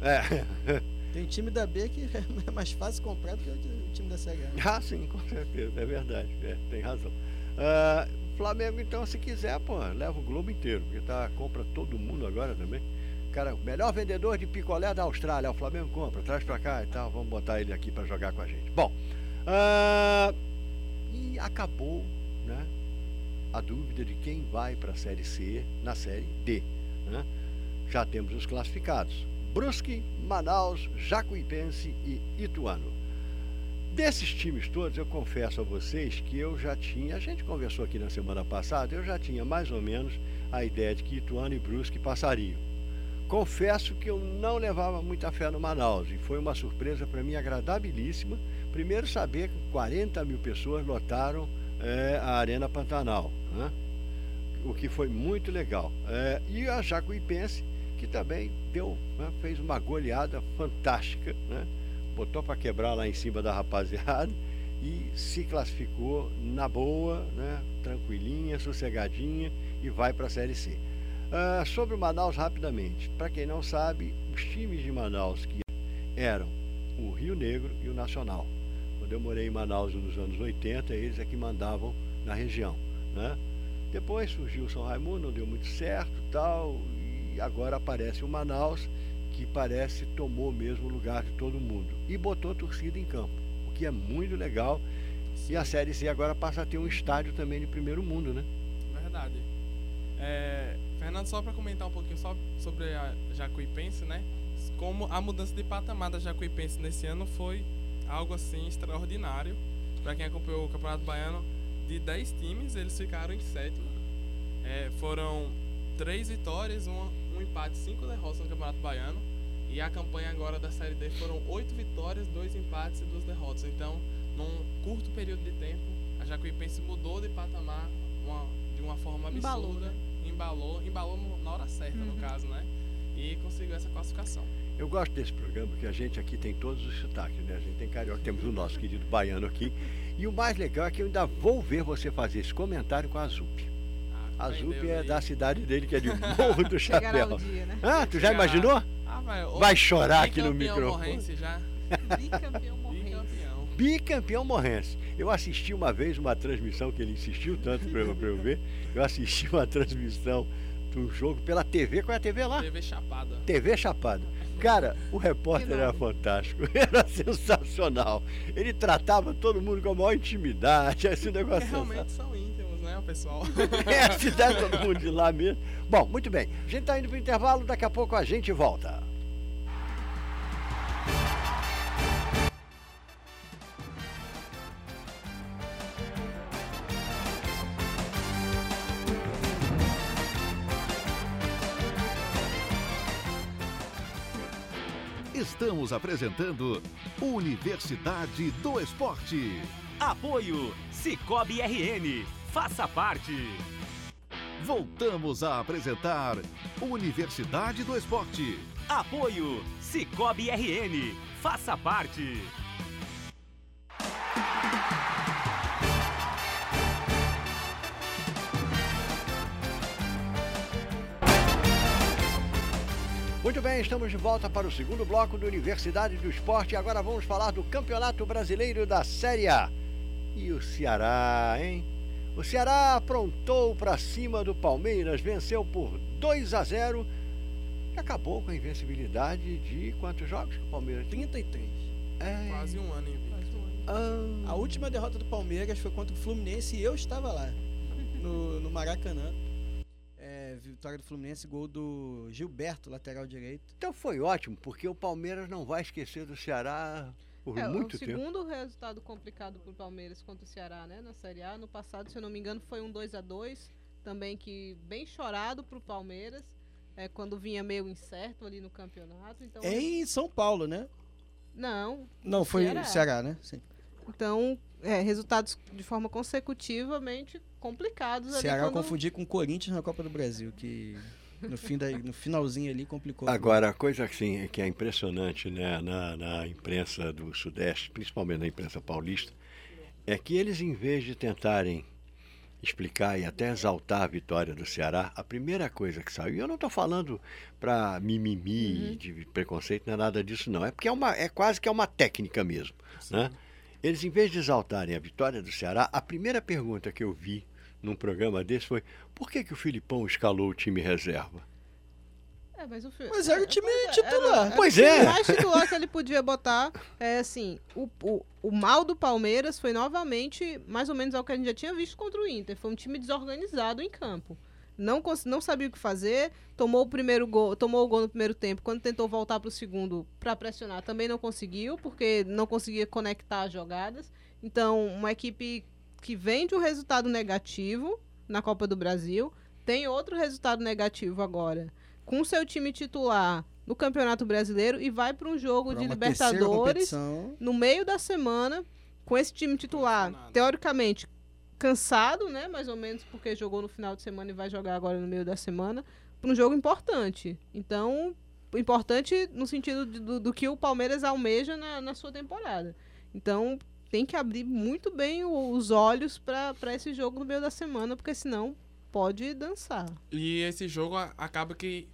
É. <laughs> Tem time da B que é <laughs> mais fácil comprar do que o time da Série A. Ah, sim, com certeza, é verdade. É, tem razão. Ah, Flamengo, então, se quiser, pô, leva o Globo inteiro, porque tá, compra todo mundo agora também. Cara, o melhor vendedor de picolé da Austrália, o Flamengo compra, traz pra cá e tal, vamos botar ele aqui pra jogar com a gente. Bom, ah, e acabou, a dúvida de quem vai pra Série C na Série D, né? Já temos os classificados. Brusque, Manaus, Jacuipense e Ituano. Desses times todos, eu confesso a vocês que eu já tinha, a gente conversou aqui na semana passada, eu já tinha mais ou menos a ideia de que Ituano e Brusque passariam. Confesso que eu não levava muita fé no Manaus e foi uma surpresa para mim agradabilíssima. Primeiro, saber que 40 mil pessoas lotaram eh, a Arena Pantanal, né? o que foi muito legal. Eh, e a Jacuipense, que também deu, né, fez uma goleada fantástica, né? botou para quebrar lá em cima da rapaziada e se classificou na boa, né? tranquilinha, sossegadinha e vai para a Série C. Ah, sobre o Manaus, rapidamente, para quem não sabe, os times de Manaus que eram o Rio Negro e o Nacional. Quando eu morei em Manaus nos anos 80, eles é que mandavam na região. Né? Depois surgiu o São Raimundo, não deu muito certo tal, e agora aparece o Manaus, que parece tomou mesmo o lugar de todo mundo. E botou torcida em campo, o que é muito legal. E a Série C agora passa a ter um estádio também de primeiro mundo, né? Verdade. É, Fernando, só para comentar um pouquinho só sobre a Jacuipense, né? Como a mudança de patamar da Jacuipense nesse ano foi algo assim extraordinário. Para quem acompanhou o Campeonato Baiano, de 10 times, eles ficaram em sétimo. É, foram três vitórias, uma, um empate, cinco derrotas no Campeonato Baiano. E a campanha agora da Série D foram oito vitórias, dois empates e duas derrotas. Então, num curto período de tempo, a Jacuipense mudou de patamar uma- de uma forma absurda. Embalou, né? Embalou, embalou no- na hora certa, no Uhum. caso, né? E conseguiu essa classificação. Eu gosto desse programa porque a gente aqui tem todos os sotaques, né? A gente tem carioca, temos o nosso querido baiano aqui. E o mais legal é que eu ainda vou ver você fazer esse comentário com a Zup. Ah, A bem Zup é aí. da cidade dele, que é de <laughs> Morro do Chapéu. o dia, né? Ah, tu já imaginou? Ah, vai, ô, Vai chorar aqui no bicampeão microfone. morrense já. Bicampeão morrente. Bicampeão. Bicampeão morrense. Eu assisti uma vez uma transmissão que ele insistiu tanto para eu, pra eu ver. Eu assisti uma transmissão de um jogo pela TV. Qual é a TV lá? TV Chapada. TV Chapada. Cara, o repórter era fantástico, <laughs> era sensacional. Ele tratava todo mundo com a maior intimidade, esse negócio realmente são íntimos, né, o pessoal? <laughs> <laughs> É a cidade todo mundo de lá mesmo. Bom, muito bem. A gente tá indo pro intervalo, daqui a pouco a gente volta. Estamos apresentando Universidade do Esporte. Apoio Cicobi RN. Faça parte. Voltamos a apresentar Universidade do Esporte. Apoio Cicobi RN. Faça parte. Muito bem, estamos de volta para o segundo bloco do Universidade do Esporte. Agora vamos falar do Campeonato Brasileiro da Série A. E o Ceará, hein? O Ceará aprontou para cima do Palmeiras, venceu por 2 a 0 e acabou com a invencibilidade de quantos jogos que o Palmeiras tem? 33. É. Quase um ano invicto. Ah, A última derrota do Palmeiras foi contra o Fluminense e eu estava lá, no, no Maracanã. É, vitória do Fluminense, gol do Gilberto, lateral direito. então foi ótimo, porque o Palmeiras não vai esquecer do Ceará por É, muito o tempo. segundo resultado complicado pro Palmeiras contra o Ceará, né, na Série A. No passado, se eu não me engano, foi um 2 a 2 também que bem chorado pro Palmeiras, é, quando vinha meio incerto ali no campeonato. Então, Em São Paulo, né? não, Não, foi Ceará. Ceará, né? Sim. então é, resultados de forma consecutivamente complicados Ceará eu quando... confundi com o Corinthians na Copa do Brasil, que no, fim da, no finalzinho ali complicou. Agora, a coisa assim, que é impressionante né, na, na imprensa do Sudeste, principalmente na imprensa paulista, é que eles, em vez de tentarem explicar e até exaltar a vitória do Ceará, a primeira coisa que saiu, e eu não estou falando para mimimi, de preconceito, não é nada disso não, é porque é, uma, é quase que é uma técnica mesmo. Né? Eles, em vez de exaltarem a vitória do Ceará, a primeira pergunta que eu vi num programa desse foi por que, que o Filipão escalou o time reserva? É, mas, o fi- Mas era o time pois é, titular. Era, era Pois o time é. mais titular que ele podia botar. É assim, o, o, o mal do Palmeiras foi novamente mais ou menos ao que a gente já tinha visto contra o Inter. Foi um time desorganizado em campo. Não, não sabia o que fazer, tomou o primeiro gol, tomou o gol no primeiro tempo. Quando tentou voltar para o segundo para pressionar, também não conseguiu, porque não conseguia conectar as jogadas. Então, uma equipe que vem de um resultado negativo na Copa do Brasil, tem outro resultado negativo agora com seu time titular no Campeonato Brasileiro e vai para um jogo Pra de Libertadores no meio da semana com esse time titular Condicionado. teoricamente cansado, né, mais ou menos porque jogou no final de semana e vai jogar agora no meio da semana para um jogo importante. Então, importante no sentido de- do, do que o Palmeiras almeja na, na sua temporada. Então, tem que abrir muito bem o- os olhos para esse jogo no meio da semana, porque senão pode dançar. E esse jogo acaba que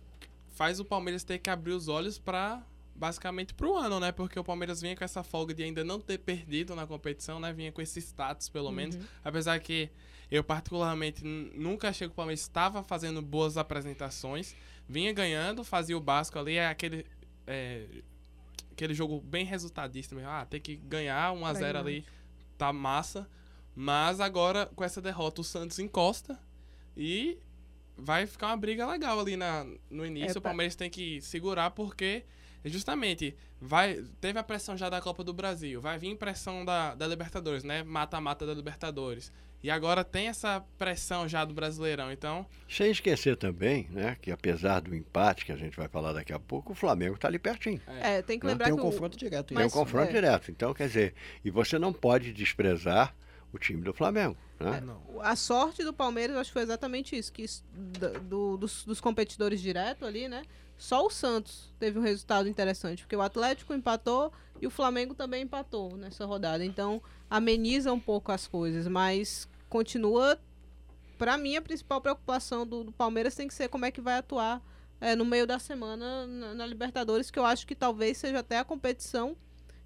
faz o Palmeiras ter que abrir os olhos pra basicamente pro ano, né? Porque o Palmeiras vinha com essa folga de ainda não ter perdido na competição, né? Vinha com esse status, pelo menos. Apesar que eu particularmente nunca achei que o Palmeiras estava fazendo boas apresentações. Vinha ganhando, fazia o básico ali, é aquele é, aquele jogo bem resultadista mesmo. Ah, tem que ganhar 1 a 0 ali, tá massa. Mas agora com essa derrota o Santos encosta e vai ficar uma briga legal ali na, no início. É, o pa- Palmeiras tem que segurar porque justamente vai teve a pressão já da Copa do Brasil, vai vir pressão da, da Libertadores, né? Mata-mata da Libertadores. E agora tem essa pressão já do Brasileirão. Então, Sem esquecer também, né, que apesar do empate que a gente vai falar daqui a pouco, o Flamengo está ali pertinho. É, tem que lembrar Tem um que o- confronto direto. Tem Mas- um confronto é. direto. Então, quer dizer, e você não pode desprezar o time do Flamengo. Né? não. A sorte do Palmeiras, acho que foi exatamente isso, que isso- do- do- dos, dos competidores direto ali, né? Só o Santos teve um resultado interessante, porque o Atlético empatou e o Flamengo também empatou nessa rodada. Então, ameniza um pouco as coisas, mas continua, pra mim, a principal preocupação do, do Palmeiras tem que ser como é que vai atuar é, no meio da semana na, na Libertadores, que eu acho que talvez seja até a competição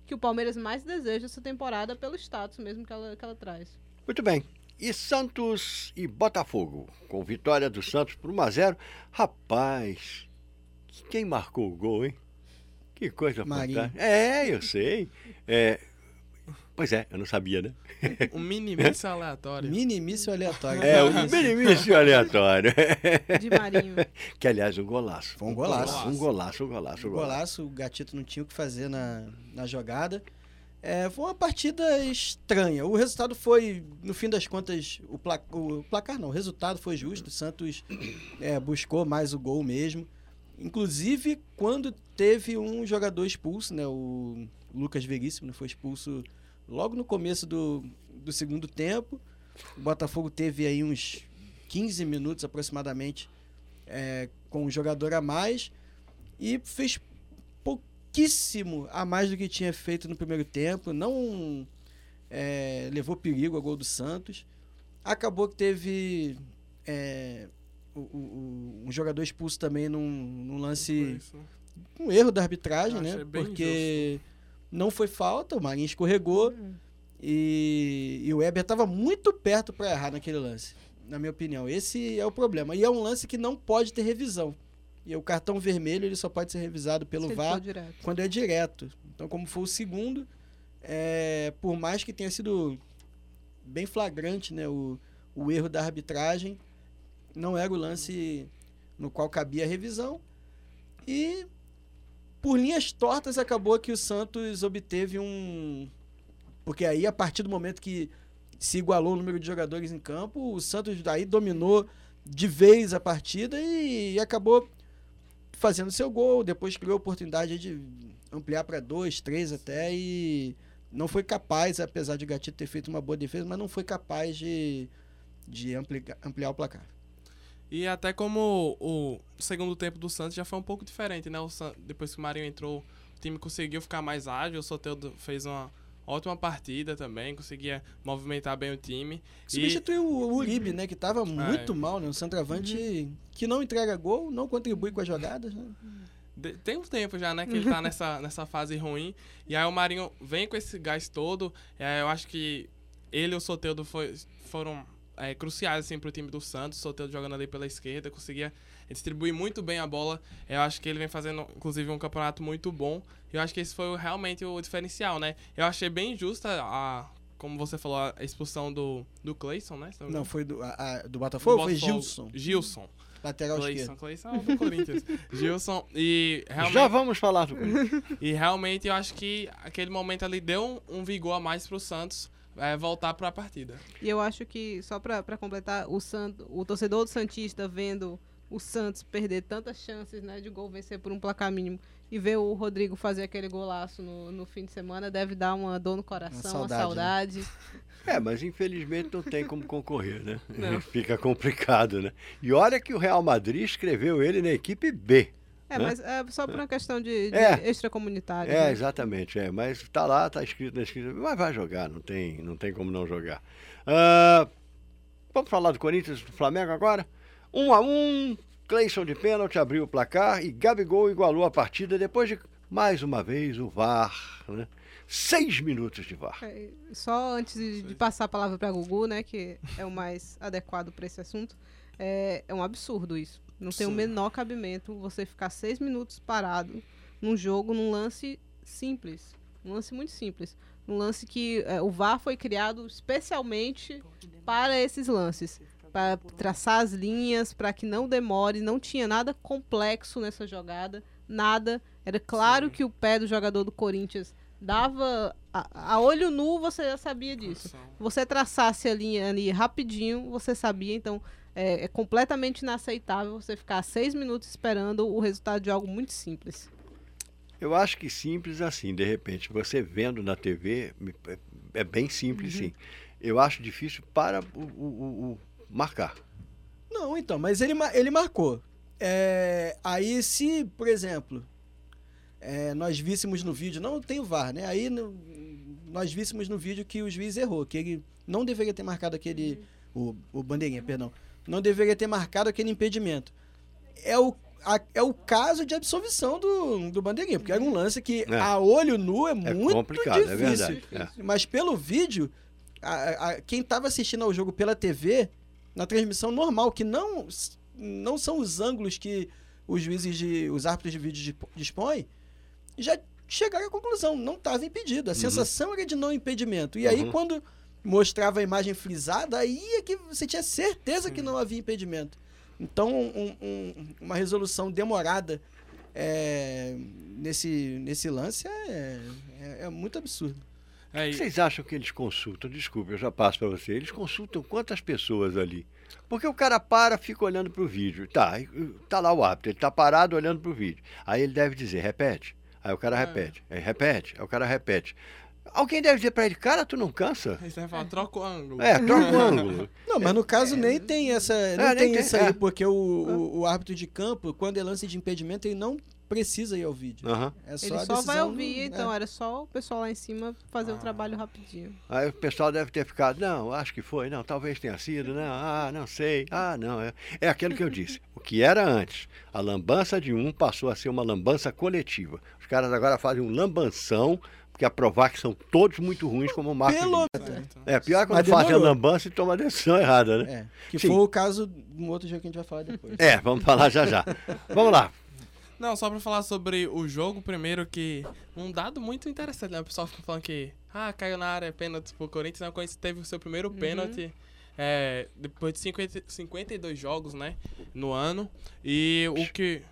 que o Palmeiras mais deseja essa temporada pelo status mesmo que ela, que ela traz. Muito bem. E Santos e Botafogo, com vitória do Santos por 1 a 0 Rapaz, quem marcou o gol, hein? Que coisa Marinho. fantástica. É, eu sei. É, pois é, eu não sabia, né? Um mini míssil aleatório. Mini míssil aleatório. É, o benefício aleatório. De Marinho. que, aliás, um golaço. Foi um golaço. Um golaço, um golaço, um O golaço. golaço, o Gatito não tinha o que fazer na, na jogada. É, foi uma partida estranha. O resultado foi, no fim das contas, o, pla- o placar não, o resultado foi justo. O Santos é, buscou mais o gol mesmo. Inclusive, quando teve um jogador expulso, né? O Lucas Veríssimo né, foi expulso logo no começo do, do segundo tempo. O Botafogo teve aí uns 15 minutos aproximadamente é, com um jogador a mais e fez pouquíssimo a mais do que tinha feito no primeiro tempo. Não é, levou perigo ao gol do Santos. Acabou que teve é, o, o, um jogador expulso também num, num lance. Um erro da arbitragem, né? Porque injusto. não foi falta, o Marinho escorregou. Hum. E, e o Weber estava muito perto para errar naquele lance, na minha opinião. Esse é o problema. E é um lance que não pode ter revisão. E o cartão vermelho ele só pode ser revisado pelo Se VAR quando é direto. Então, como foi o segundo, é, por mais que tenha sido bem flagrante né, o, o erro da arbitragem, não era o lance no qual cabia a revisão. E por linhas tortas acabou que o Santos obteve um, porque aí, a partir do momento que se igualou o número de jogadores em campo, o Santos daí dominou de vez a partida e, acabou fazendo seu gol. Depois criou a oportunidade de ampliar para dois, três até e não foi capaz, apesar de Gatito ter feito uma boa defesa, mas não foi capaz de, de ampliar, ampliar o placar. E até como o segundo tempo do Santos já foi um pouco diferente, né? O depois que o Marinho entrou, o time conseguiu ficar mais ágil, o Soteldo fez uma ótima partida também, conseguia movimentar bem o time. Substituiu e... o Uribe, né, que estava é. muito é. mal, né, um centroavante uhum. que não entrega gol, não contribui com as jogadas, né? Tem um tempo já, né, que ele tá <laughs> nessa, nessa fase ruim. E aí o Marinho vem com esse gás todo. eu acho que ele e o Soteldo foi, foram é, cruciais, assim, pro time do Santos. O Soteldo jogando ali pela esquerda, conseguia distribuir muito bem a bola. Eu acho que ele vem fazendo, inclusive, um campeonato muito bom. Eu acho que esse foi realmente o diferencial, né? Eu achei bem justa a, como você falou, a expulsão do, do Clayson, né? Não, foi do, a, a, do Botafogo? Do foi Gilson. Gilson. Lateral Clayson. Clayson é do Corinthians. <laughs> Gilson. E realmente, Já vamos falar do Corinthians. E realmente eu acho que aquele momento ali deu um, um vigor a mais pro Santos. É, voltar para a partida. E eu acho que, só para completar, o, Santo, o torcedor do Santista vendo o Santos perder tantas chances né, de gol vencer por um placar mínimo e ver o Rodrigo fazer aquele golaço no, no fim de semana deve dar uma dor no coração, uma saudade. Uma saudade. Né? <laughs> É, mas infelizmente não tem como concorrer, né? Não. <laughs> Fica complicado, né? E olha que o Real Madrid escreveu ele na equipe B. É, né? mas é só por uma questão de, de é, extracomunitário. É, né? exatamente. É, mas está lá, está escrito na escrita. Mas vai jogar, não tem, não tem como não jogar. Uh, vamos falar do Corinthians do Flamengo agora? Um a um, Cleison de pênalti abriu o placar e Gabigol igualou a partida depois de, mais uma vez, o VAR. Né? Seis minutos de VAR. É, só antes de, de, passar a palavra para Gugu, né, que é o mais <laughs> adequado para esse assunto, é, é, um absurdo isso. Não tem o menor cabimento você ficar seis minutos parado num jogo, num lance simples. Um lance muito simples. Um lance que é, o VAR foi criado especialmente para esses lances para traçar as linhas, para que não demore. Não tinha nada complexo nessa jogada, nada. Era claro Sim. que o pé do jogador do Corinthians dava a, a, olho nu, você já sabia disso. Você traçasse a linha ali rapidinho, você sabia. Então é, é completamente inaceitável você ficar seis minutos esperando o resultado de algo muito simples. Eu acho que simples assim, de repente, você vendo na TV, é, é bem simples, uhum. sim. Eu acho difícil para o, o, o marcar. Não, então, mas ele, ele marcou. É, aí, se, por exemplo, é, nós víssemos no vídeo, não tem o VAR, né? Aí no, nós víssemos no vídeo que o juiz errou, que ele não deveria ter marcado aquele. O, o bandeirinha, perdão. Não deveria ter marcado aquele impedimento. É o, a, é o caso de absolvição do, do bandeirinha, porque era um lance que é. a olho nu é, é muito complicado, é difícil. É verdade. Mas pelo vídeo, a, a, quem estava assistindo ao jogo pela TV na transmissão normal, que não, não são os ângulos que os juízes de. os árbitros de vídeo dispõem, já chegaram à conclusão, não estava impedido. A uhum. sensação era de não impedimento. E uhum. aí, quando mostrava a imagem frisada, aí é que você tinha certeza Sim. que não havia impedimento. Então, um, um, uma resolução demorada é, nesse, nesse lance é, é, é muito absurdo. É, O e- que vocês acham que eles consultam? Desculpa, eu já passo para você. Eles consultam quantas pessoas ali? Porque o cara para, fica olhando para o vídeo. Tá, tá lá o árbitro, ele tá parado olhando para o vídeo. Aí ele deve dizer, repete. Aí o cara É. repete. Aí repete, aí o cara repete. Alguém deve dizer para ele, cara, tu não cansa? Aí você vai falar, troca o ângulo. É, troca o ângulo. <laughs> Não, mas no caso nem tem essa. Não nem tem tem, isso aí, é. porque o, o, o árbitro de campo, quando é lance de impedimento, ele não precisa ir ao vídeo. Aham. É só Ele só vai ouvir, no- então é. era só o pessoal lá em cima fazer Ah. o trabalho rapidinho. Aí o pessoal deve ter ficado, não, acho que foi, não, talvez tenha sido, não, ah, não sei, ah, não. É, é aquilo que eu disse. O que era antes, a lambança de um passou a ser uma lambança coletiva. Os caras agora fazem um lambanção, porque a provar que são todos muito ruins, como o Marco Pelo-. Certo. É, pior é quando fazem a lambança e tomam a decisão errada, né? É, que Sim. foi o caso de um outro jogo que a gente vai falar depois. É, vamos falar já já. Vamos lá. Não, só pra falar sobre o jogo, primeiro que um dado muito interessante, né? O pessoal fica falando que, ah, caiu na área, pênalti pro Corinthians, né? O Corinthians teve o seu primeiro pênalti é, depois de 50, 52 jogos, né? No ano. E o que...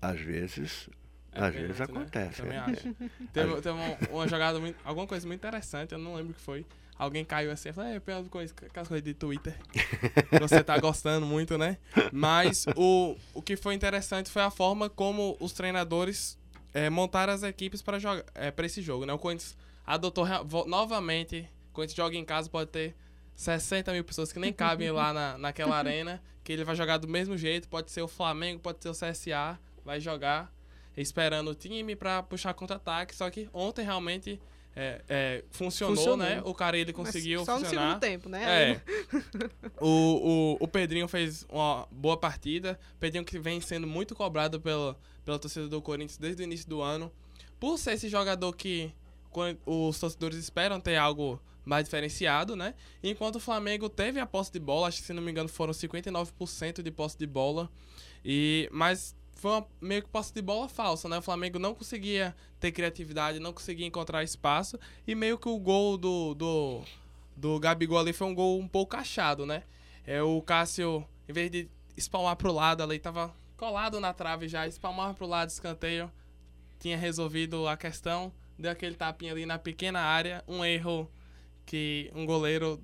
Às vezes, É às vezes né? acontece. Também é. acho. <laughs> Teve, teve uma, uma jogada, muito, alguma coisa muito interessante, eu não lembro o que foi. Alguém caiu assim, eu falei, é, com isso, aquelas coisas de Twitter. <laughs> você tá gostando muito, né? Mas o, o que foi interessante foi a forma como os treinadores é, montaram as equipes para jogar é, para esse jogo, né? O Corinthians adotou novamente, o Corinthians joga em casa, pode ter 60 mil pessoas que nem cabem lá na, naquela arena, que ele vai jogar do mesmo jeito, pode ser o Flamengo, pode ser o CSA, vai jogar esperando o time para puxar contra-ataque, só que ontem realmente é, é, funcionou, Funcionou. né? O cara ele conseguiu Mas só no funcionar. segundo tempo, né? É. o, <laughs> o, o Pedrinho fez uma boa partida. Pedrinho que vem sendo muito cobrado pela, pela torcida do Corinthians desde o início do ano. Por ser esse jogador que os torcedores esperam ter algo mais diferenciado, né? Enquanto o Flamengo teve a posse de bola, acho que se não me engano foram 59% de posse de bola. E, mas foi uma, meio que posse de bola falsa, né? O Flamengo não conseguia ter criatividade, não conseguia encontrar espaço. E meio que o gol do, do, do Gabigol ali foi um gol um pouco achado, né? É, o Cássio, em vez de espalmar pro lado ali, tava colado na trave já, espalmava pro lado, escanteio. Tinha resolvido a questão, deu aquele tapinha ali na pequena área, um erro que um goleiro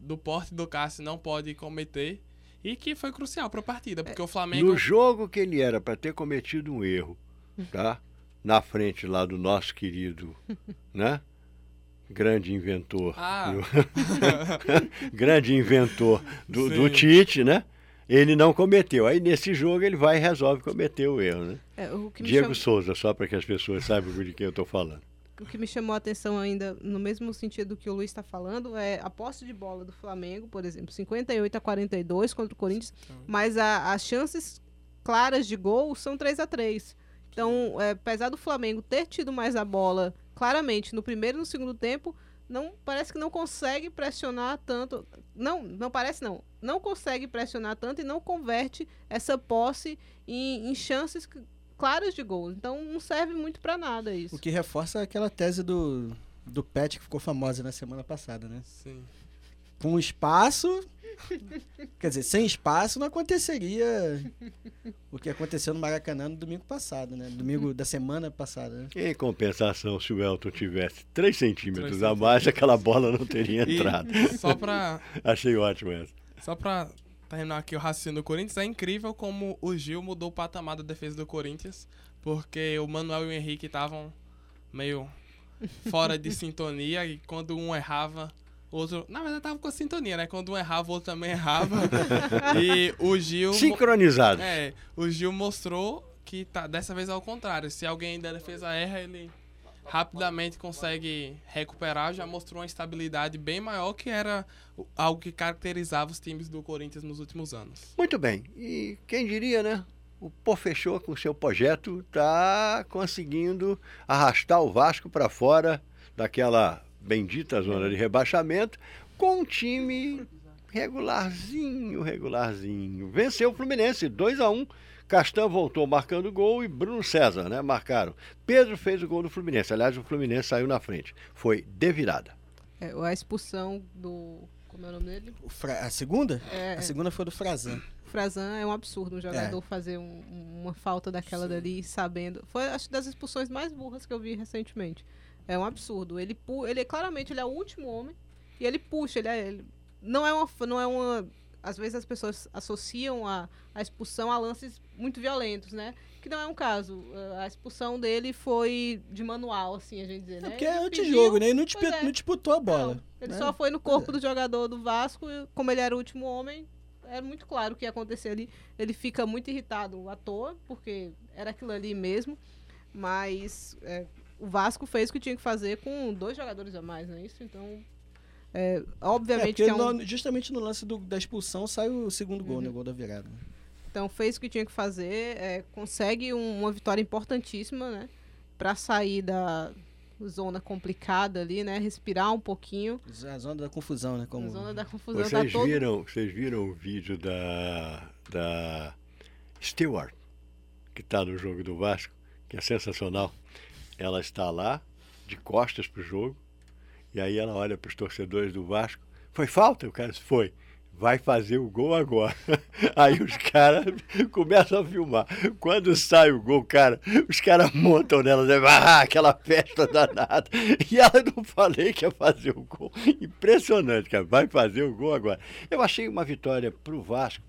do porte do Cássio não pode cometer e que foi crucial para a partida, porque o Flamengo No jogo que ele era para ter cometido um erro, tá? Na frente lá do nosso querido, <laughs> né? Grande inventor. Ah. do- <laughs> grande inventor do, do. Tite, né? Ele não cometeu. Aí nesse jogo ele vai e resolve cometer o erro, né? É, o, Diego chama- Souza, só para que as pessoas saibam de quem eu estou falando. O que me chamou a atenção ainda, no mesmo sentido que o Luiz está falando, é a posse de bola do Flamengo, por exemplo, 58 a 42 contra o Corinthians, mas a- as chances claras de gol são 3 a 3 Então, é, apesar do Flamengo ter tido mais a bola claramente no primeiro e no segundo tempo, não parece que não consegue pressionar tanto. Não, não parece não. Não consegue pressionar tanto e não converte essa posse em, em chances c- claras de gol. Então não serve muito para nada isso. O que reforça aquela tese do, do Pet que ficou famosa na semana passada, né? Sim. Com espaço. Quer dizer, sem espaço não aconteceria o que aconteceu no Maracanã no domingo passado, né? Domingo da semana passada, né? Em compensação, se o Elton tivesse 3 centímetros Três a mais, aquela bola não teria E entrado. só pra Achei ótimo essa. Só pra terminar aqui o raciocínio do Corinthians, é incrível como o Gil mudou o patamar da defesa do Corinthians, porque o Manuel e o Henrique estavam meio fora de <laughs> sintonia e quando um errava, o outro. Na verdade, tava com a sintonia, né? Quando um errava, o outro também errava. <laughs> e o Gil. Sincronizado. É, o Gil mostrou que tá, dessa vez é ao contrário. Se alguém da defesa erra, ele rapidamente consegue recuperar. Já mostrou uma estabilidade bem maior que era algo que caracterizava os times do Corinthians nos últimos anos. Muito bem. E quem diria, né? O Pô Fechou com seu projeto está conseguindo arrastar o Vasco para fora daquela bendita zona de rebaixamento com um time regularzinho, regularzinho. Venceu o Fluminense 2 a 1 Castan voltou marcando gol e Bruno César, né? Marcaram. Pedro fez o gol do Fluminense. Aliás, o Fluminense saiu na frente. Foi de virada. É, a expulsão do. Como é o nome dele? O Fra- A segunda? É, A segunda foi do Frazan. O Frazan é um absurdo um jogador fazer um- uma falta daquela dali sabendo. Foi acho das expulsões mais burras que eu vi recentemente. É um absurdo. Ele, pu- ele claramente ele é o último homem e ele puxa, ele, é, ele não é uma não é uma às vezes as pessoas associam a, a expulsão a lances muito violentos, né? Que não é um caso. A expulsão dele foi de manual, assim, a gente dizer, É né? porque Ele é antijogo, né? Ele não, dispu- Pois é. não disputou a bola. Não, ele né? só foi no corpo do jogador do Vasco, e como ele era o último homem, era muito claro o que ia acontecer ali. Ele fica muito irritado à toa, porque era aquilo ali mesmo. Mas é, o Vasco fez o que tinha que fazer com dois jogadores a mais, não é isso? Então, é, É, obviamente porque que é um, no- justamente no lance do- da expulsão sai o segundo gol, Uhum. né? O gol da virada. Então fez o que tinha que fazer, é, consegue um- uma vitória importantíssima, né? Pra sair da zona complicada ali, né? Respirar um pouquinho. A zona da confusão, né? Como... A zona da confusão Vocês tá todo viram, vocês viram o vídeo da, da Stewart, que está no jogo do Vasco, que é sensacional. Ela está lá, de costas para o jogo, e aí ela olha para os torcedores do Vasco. Foi falta? O cara disse, foi. Vai fazer o gol agora. <laughs> Aí os caras <laughs> começam a filmar. Quando sai o gol, cara, os caras montam nela, né? <laughs> ah, aquela festa danada. E ela não falei que ia fazer o gol. Impressionante, cara. Vai fazer o gol agora. Eu achei uma vitória pro Vasco,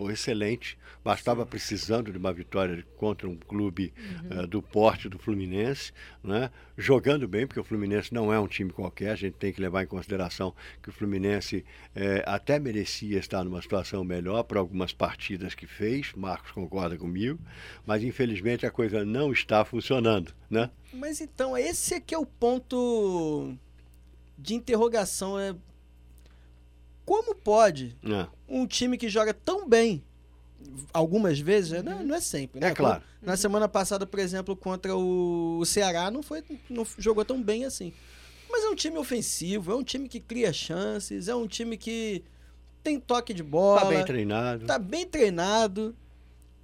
pô, excelente. Mas estava precisando de uma vitória contra um clube eh, do porte do Fluminense, né? jogando bem, porque o Fluminense não é um time qualquer, a gente tem que levar em consideração que o Fluminense eh, até merecia estar numa situação melhor para algumas partidas que fez, Marcos concorda comigo, mas infelizmente a coisa não está funcionando. Né? Mas então, esse aqui é o ponto de interrogação. É... Como pode É, um time que joga tão bem, algumas vezes, Uhum. não, não é sempre, né? É claro. Na semana passada, por exemplo, contra o Ceará, não, foi, não jogou tão bem assim. Mas é um time ofensivo, é um time que cria chances, é um time que tem toque de bola, Está bem treinado. tá bem treinado.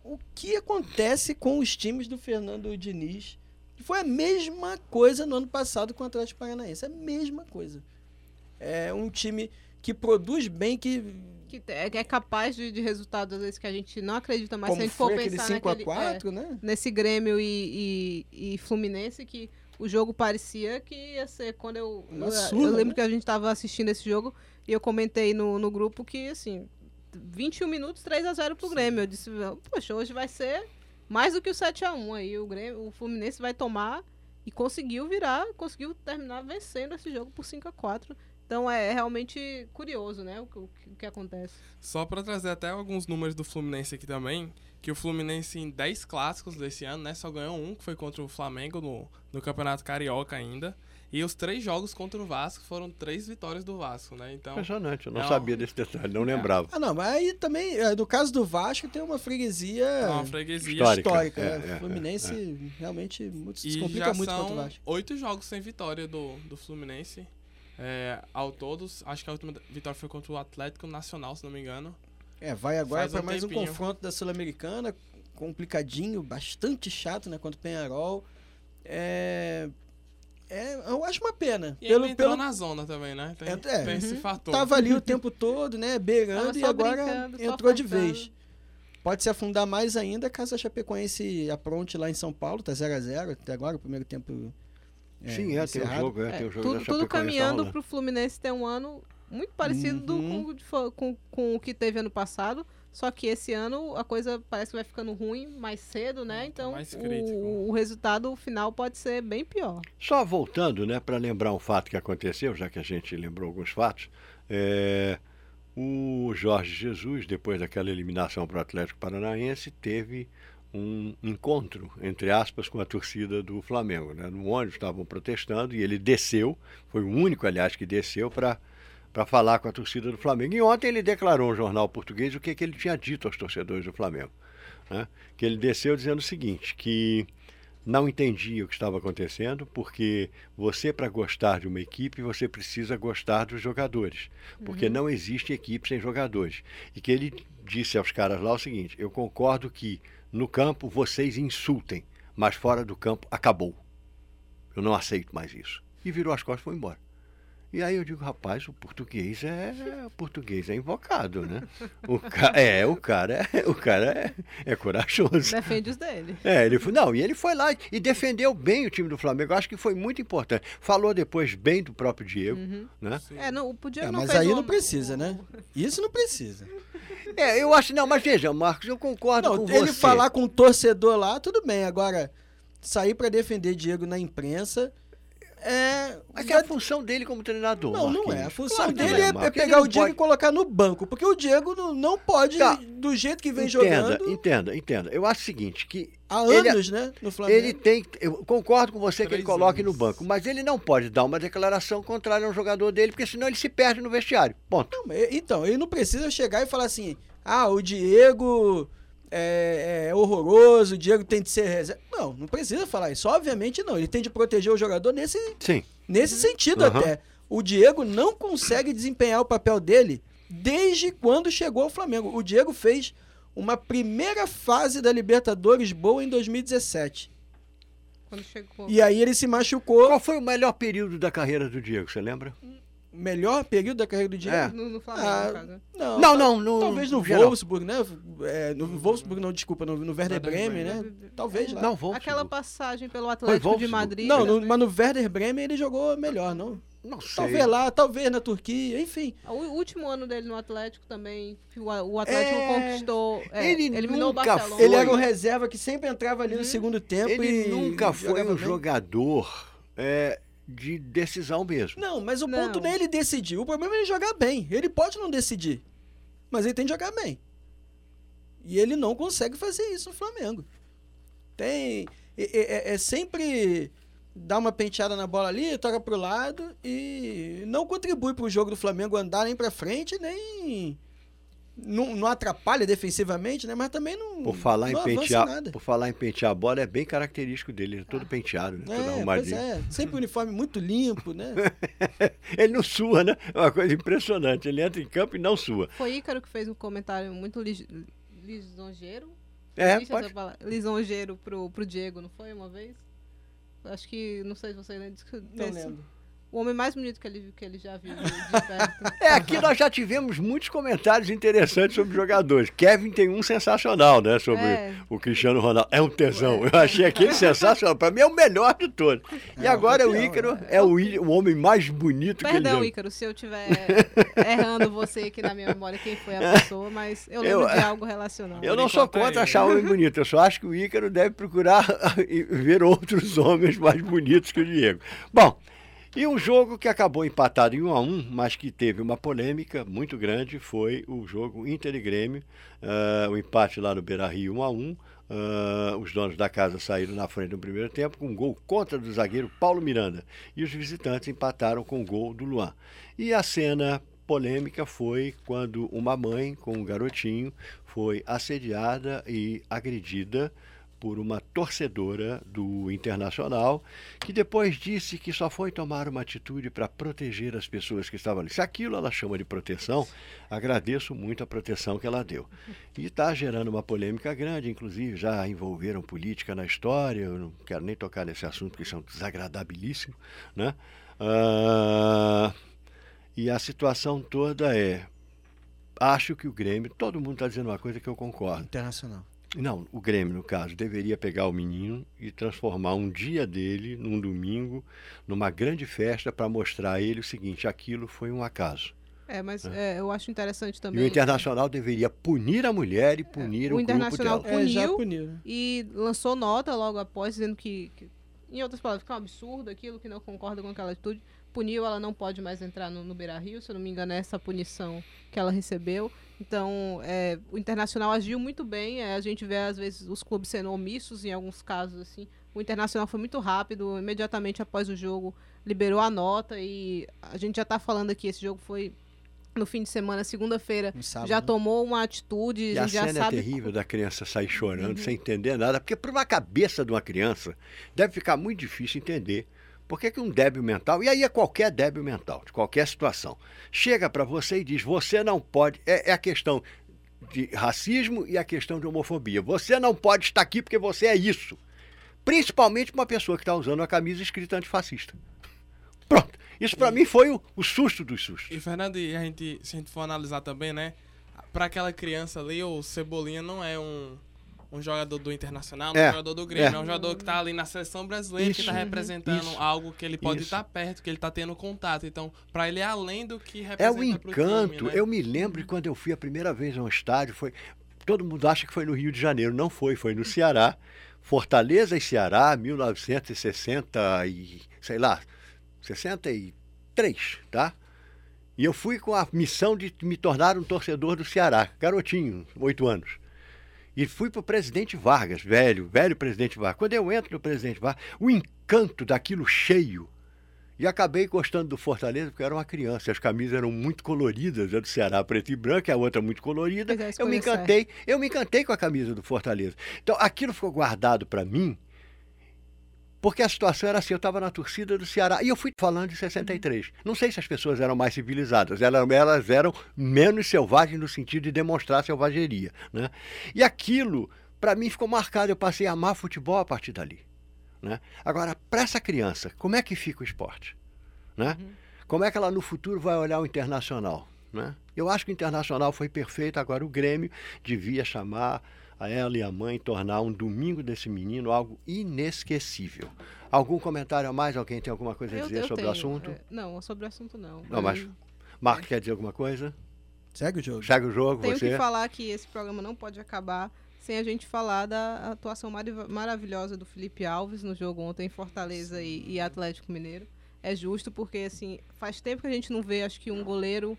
O que acontece com os times do Fernando Diniz? Foi a mesma coisa no ano passado com o Atlético Paranaense. A mesma coisa. É um time que produz bem, que que é, é capaz de, de resultados às vezes que a gente não acredita, mas se a como gente for pensar naquele, 5x4, né? é, nesse Grêmio e, e, e Fluminense, que o jogo parecia que ia ser quando eu. Uma eu, surra, eu lembro né? que a gente estava assistindo esse jogo e eu comentei no, no grupo que, assim, 21 minutos, 3 a 0 pro Grêmio. Eu disse, poxa, hoje vai ser mais do que o 7 a 1 aí. O, Grêmio, o Fluminense vai tomar e conseguiu virar, conseguiu terminar vencendo esse jogo por 5 a 4 Então é realmente curioso, né, o, que- o que- o que acontece. Só pra trazer até alguns números do Fluminense aqui também, que o Fluminense em 10 clássicos desse ano, né, só ganhou um, que foi contra o Flamengo no, no Campeonato Carioca ainda. E os três jogos contra o Vasco foram três vitórias do Vasco, né? Então, Impressionante, eu não É, sabia desse detalhe, não lembrava. Ah, não, mas aí também, é, no caso do Vasco, tem uma freguesia é uma freguesia. Histórica. histórica. É, né? é, O Fluminense realmente muito, se E complica já muito contra o são Vasco. oito jogos sem vitória do, do Fluminense. É, ao todos, acho que a última vitória foi contra o Atlético Nacional, se não me engano. É, vai agora para um mais um tempinho. confronto da Sul-Americana, complicadinho, bastante chato, né, contra o Penharol. É, é, eu acho uma pena. E pelo, ele entrou pelo na zona também, né? Tem, É, é. tem esse Uhum. fator. tava ali o tempo todo, né, beirando e agora entrou de vez. Pode se afundar mais ainda caso a Chapecoense apronte lá em São Paulo, tá 0 a 0 até agora, o primeiro tempo. Sim, é, tem um jogo, é, É, tem um jogo tudo, tudo Chapecoense caminhando rolando. pro Fluminense ter um ano muito parecido do- Uhum. com, o com, com o que teve ano passado. Só que esse ano a coisa parece que vai ficando ruim mais cedo, né? Tá Então o, o resultado final pode ser bem pior. Só voltando, né, para lembrar um fato que aconteceu, já que a gente lembrou alguns fatos, é, o Jorge Jesus, depois daquela eliminação para o Atlético Paranaense, teve um encontro, entre aspas, com a torcida do Flamengo. Né? No ônibus estavam protestando e ele desceu, foi o único, aliás, que desceu para para falar com a torcida do Flamengo. E ontem ele declarou ao jornal português o que, que ele tinha dito aos torcedores do Flamengo. né? Que ele desceu dizendo o seguinte, que não entendia o que estava acontecendo, porque você, para gostar de uma equipe, você precisa gostar dos jogadores. Porque não existe equipe sem jogadores. E que ele disse aos caras lá o seguinte: eu concordo que no campo vocês insultem, mas fora do campo acabou. Eu não aceito mais isso. E virou as costas e foi embora. E aí eu digo, rapaz, o português é o português é invocado, né? O ca... <laughs> É, o cara, é, o cara é, é corajoso. Defende os dele. É, ele foi, não, e ele foi lá e defendeu bem o time do Flamengo. Eu acho que foi muito importante. Falou depois bem do próprio Diego, Uhum. né? É, não, o Diego É, não mas aí não precisa, né? Isso não precisa. <laughs> É, eu acho, não, mas veja, Marcos, eu concordo Não, com ele você. falar com o torcedor lá, tudo bem. Agora, sair pra defender Diego na imprensa é. Mas é a função dele como treinador. Não, não é. A Marquinhos. função Claro dele é, é Marcos. pegar Ele o Diego pode- e colocar no banco. Porque o Diego não, não pode, Tá. do jeito que vem Entenda, jogando entenda, entenda. Eu acho o seguinte, que há ele- anos, né? No Flamengo. ele tem. Eu concordo com você que ele Três coloque no anos. banco, mas ele não pode dar uma declaração contrária a um jogador dele, porque senão ele se perde no vestiário. Ponto. Não, Então, ele não precisa chegar e falar assim: ah, o Diego é, é horroroso, o Diego tem de ser reserva. Não, não precisa falar isso. Obviamente não. Ele tem de proteger o jogador nesse, Sim. nesse sentido Aham. até. O Diego não consegue desempenhar o papel dele desde quando chegou ao Flamengo. O Diego fez uma primeira fase da Libertadores boa em 2017. Quando chegou. E aí ele se machucou. Qual foi o melhor período da carreira do Diego, você lembra? Melhor período da carreira do Diego? É. No, no Flamengo, Ah, no caso. né? Não, Não, não, no- Talvez no no geral. Wolfsburg, né? É, no Wolfsburg, não, desculpa, no, no Werder Bremen, né? Talvez lá. Não, vamos. Aquela passagem pelo Atlético de Wolfsburg. Madrid. Não, né? no- mas no Werder Bremen ele jogou melhor, não? Não sei. Talvez lá, talvez na Turquia, enfim. O último ano dele no Atlético também, o, o Atlético É, conquistou. é, ele eliminou nunca o Barcelona. Foi. Ele era um reserva que sempre entrava ali no segundo tempo Ele e. nunca foi um bem. jogador é, de decisão mesmo. Não, mas o Não. ponto não é ele decidir. O problema é ele jogar bem. Ele pode não decidir, mas ele tem de jogar bem. E ele não consegue fazer isso no Flamengo. Tem. É, é- é sempre dar uma penteada na bola ali, toca pro lado e não contribui pro jogo do Flamengo andar nem pra frente, nem. Não, não atrapalha defensivamente, né? Mas também não. Por falar, em não avança pentear, nada. por falar em pentear a bola, é bem característico dele. Ele é todo penteado, né? todo É, pois arrumadinho. é. Sempre um uniforme muito limpo, né? <laughs> Ele não sua, né? É uma coisa impressionante. Ele entra em campo e não sua. Foi Ícaro que fez um comentário muito lis- lisonjeiro. É, Existe pode. essa palavra? Lisonjeiro pro, pro Diego, não foi uma vez? Acho que, não sei se você lembra. disso Não lembro. O homem mais bonito que ele, que ele já viu perto. <laughs> É, aqui nós já tivemos muitos comentários interessantes sobre jogadores. Kevin tem um sensacional, né? Sobre É. o Cristiano Ronaldo. É um tesão. Eu achei aquele sensacional. Pra mim é o melhor de todos. E É, agora o o Ícaro é o, í- o homem mais bonito que ele Perdão. Ícaro, se eu estiver errando você aqui na minha memória quem foi a pessoa, mas eu lembro Eu- de algo relacionado. Eu não sou é contra ele. achar homem bonito, eu só acho que o Ícaro deve procurar <laughs> ver outros homens mais bonitos que o Diego. Bom, e um jogo que acabou empatado em 1 a 1 mas que teve uma polêmica muito grande, foi o jogo Inter e Grêmio, ah, o empate lá no Beira-Rio 1 a 1 ah, os donos da casa saíram na frente no primeiro tempo com um gol contra do zagueiro Paulo Miranda. E os visitantes empataram com o gol do Luan. E a cena polêmica foi quando uma mãe com um garotinho foi assediada e agredida por uma torcedora do Internacional, que depois disse que só foi tomar uma atitude para proteger as pessoas que estavam ali. Se aquilo ela chama de proteção, agradeço muito a proteção que ela deu. E está gerando uma polêmica grande, inclusive já envolveram política na história, eu não quero nem tocar nesse assunto, porque isso é um desagradabilíssimo, né? Ah, e a situação toda é. Acho que o Grêmio, todo mundo está dizendo uma coisa que eu concordo. Internacional. Não, o Grêmio, no caso, deveria pegar o menino e transformar um dia dele, num domingo, numa grande festa para mostrar a ele o seguinte: aquilo foi um acaso. É, mas é, eu acho interessante E também. o Internacional deveria punir a mulher e punir o o, grupo Internacional dela. É, já Puniu. puniu. E lançou nota logo após, dizendo que, que- em outras palavras, que é um absurdo aquilo, que não concorda com aquela atitude. Puniu, ela não pode mais entrar no, no Beira Rio, se eu não me engano, é essa punição que ela recebeu. Então, é, o Internacional agiu muito bem. é, a gente vê, às vezes, os clubes sendo omissos em alguns casos, assim. O Internacional foi muito rápido, imediatamente após o jogo, liberou a nota e a gente já está falando aqui, esse jogo foi no fim de semana, segunda-feira, sábado, já né? tomou uma atitude, E a já cena é sabe terrível da criança sair chorando Uhum. sem entender nada, porque para uma cabeça de uma criança deve ficar muito difícil entender por que, que um débil mental, e aí é qualquer débil mental, de qualquer situação, chega para você e diz: você não pode. É, é a questão de racismo e a questão de homofobia. Você não pode estar aqui porque você é isso. Principalmente uma pessoa que está usando uma camisa escrita antifascista. Pronto. Isso para mim foi o, o, susto dos sustos. E Fernando, e a gente, se a gente for analisar também, né? Para aquela criança ali, o Cebolinha não é um, um jogador do Internacional, não é um jogador do Grêmio, é. é um jogador que tá ali na seleção brasileira, isso, que tá representando isso, algo que ele pode estar tá perto, que ele tá tendo contato. Então, para ele é além do que representa É o encanto. Time, né? Eu me lembro de quando eu fui a primeira vez no estádio, foi todo mundo acha que foi no Rio de Janeiro, não foi, foi no Ceará. Fortaleza e Ceará, 1960 e, sei lá, 63, tá? E eu fui com a missão de me tornar um torcedor do Ceará, garotinho, oito anos. E fui para o presidente Vargas, velho, velho presidente Vargas. Quando eu entro no presidente Vargas, o encanto daquilo cheio, e acabei gostando do Fortaleza porque era uma criança. As camisas eram muito coloridas, a do Ceará preto e branco, a outra muito colorida. Eu me encantei, eu me encantei com a camisa do Fortaleza. Então aquilo ficou guardado para mim, porque a situação era assim, eu estava na torcida do Ceará e eu fui falando de 63. Não sei se as pessoas eram mais civilizadas, elas, elas eram menos selvagens no sentido de demonstrar selvageria, né? E aquilo para mim ficou marcado, eu passei a amar futebol a partir dali. Né? Agora, para essa criança, como é que fica o esporte? Né? Uhum. Como é que ela no futuro vai olhar o internacional? Né? Eu acho que o internacional foi perfeito, agora o Grêmio devia chamar a ela e a mãe, tornar um domingo desse menino algo inesquecível. Algum comentário a mais? Alguém tem alguma coisa a dizer eu sobre tenho. o assunto? É, não, sobre o assunto não. Não, mas Marco é. quer dizer alguma coisa? Segue o jogo. Segue o jogo, Tenho você. que falar que esse programa não pode acabar sem a gente falar da atuação maravilhosa do Felipe Alves no jogo ontem em Fortaleza e, e, Atlético Mineiro. É justo porque assim faz tempo que a gente não vê, acho que um goleiro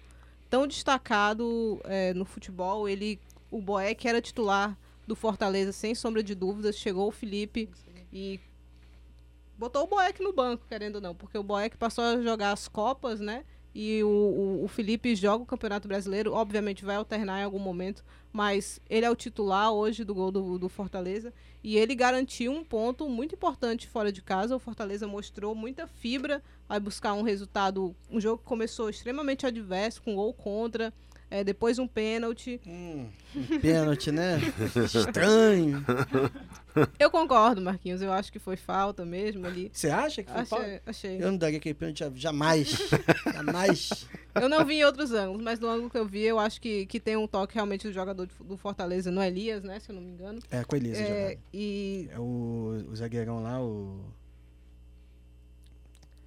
tão destacado é, no futebol. Ele, o Boeck era titular do Fortaleza sem sombra de dúvidas. Chegou o Felipe e botou o Boeck no banco, querendo ou não, porque o Boeck passou a jogar as copas, né? e o, o, o, Felipe joga o Campeonato Brasileiro, obviamente vai alternar em algum momento, mas ele é o titular hoje do gol do, do, Fortaleza e ele garantiu um ponto muito importante fora de casa. O Fortaleza mostrou muita fibra, vai buscar um resultado, um jogo que começou extremamente adverso, com gol contra, é, depois um pênalti. Hum, um pênalti, né? <laughs> Estranho. Eu concordo, Marquinhos. Eu acho que foi falta mesmo ali. Você acha que foi achei, falta? Achei. Eu não daria aquele pênalti jamais. <laughs> jamais. Eu não vi em outros ângulos, mas no ângulo que eu vi, eu acho que, que tem um toque realmente do jogador do Fortaleza, no Elias, né? Se eu não me engano. É, com o Elias. É, e... é o, o zagueirão lá, o...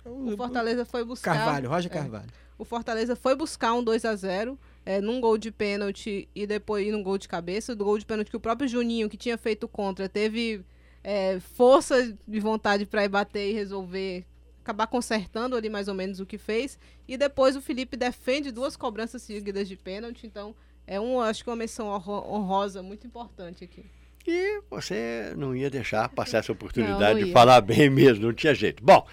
O Fortaleza foi buscar. Carvalho, Roger é. Carvalho. É, o Fortaleza foi buscar um 2 a 0 é, num gol de pênalti e depois num gol de cabeça. Do gol de pênalti que o próprio Juninho, que tinha feito contra, teve é, força de vontade para ir bater e resolver, acabar consertando ali mais ou menos o que fez. E depois o Felipe defende duas cobranças seguidas de pênalti. Então é um, acho que uma menção honrosa muito importante aqui. E você não ia deixar passar essa <laughs> oportunidade não, não de falar bem mesmo, não tinha jeito. Bom,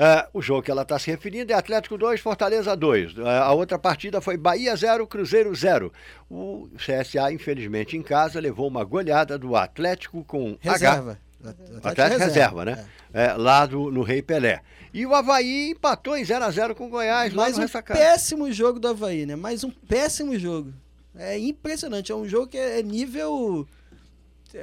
Uh, o jogo que ela está se referindo é Atlético 2, Fortaleza 2. Uh, a outra partida foi Bahia 0, Cruzeiro 0. O CSA, infelizmente, em casa, levou uma goleada do Atlético com reserva. H. Atlético, Atlético reserva, né? É. É, lá do, no Rei Pelé. E o Havaí empatou em 0 a 0 com o Goiás, Mais um péssimo jogo do Havaí, né? Mais um péssimo jogo. É impressionante. É um jogo que é nível é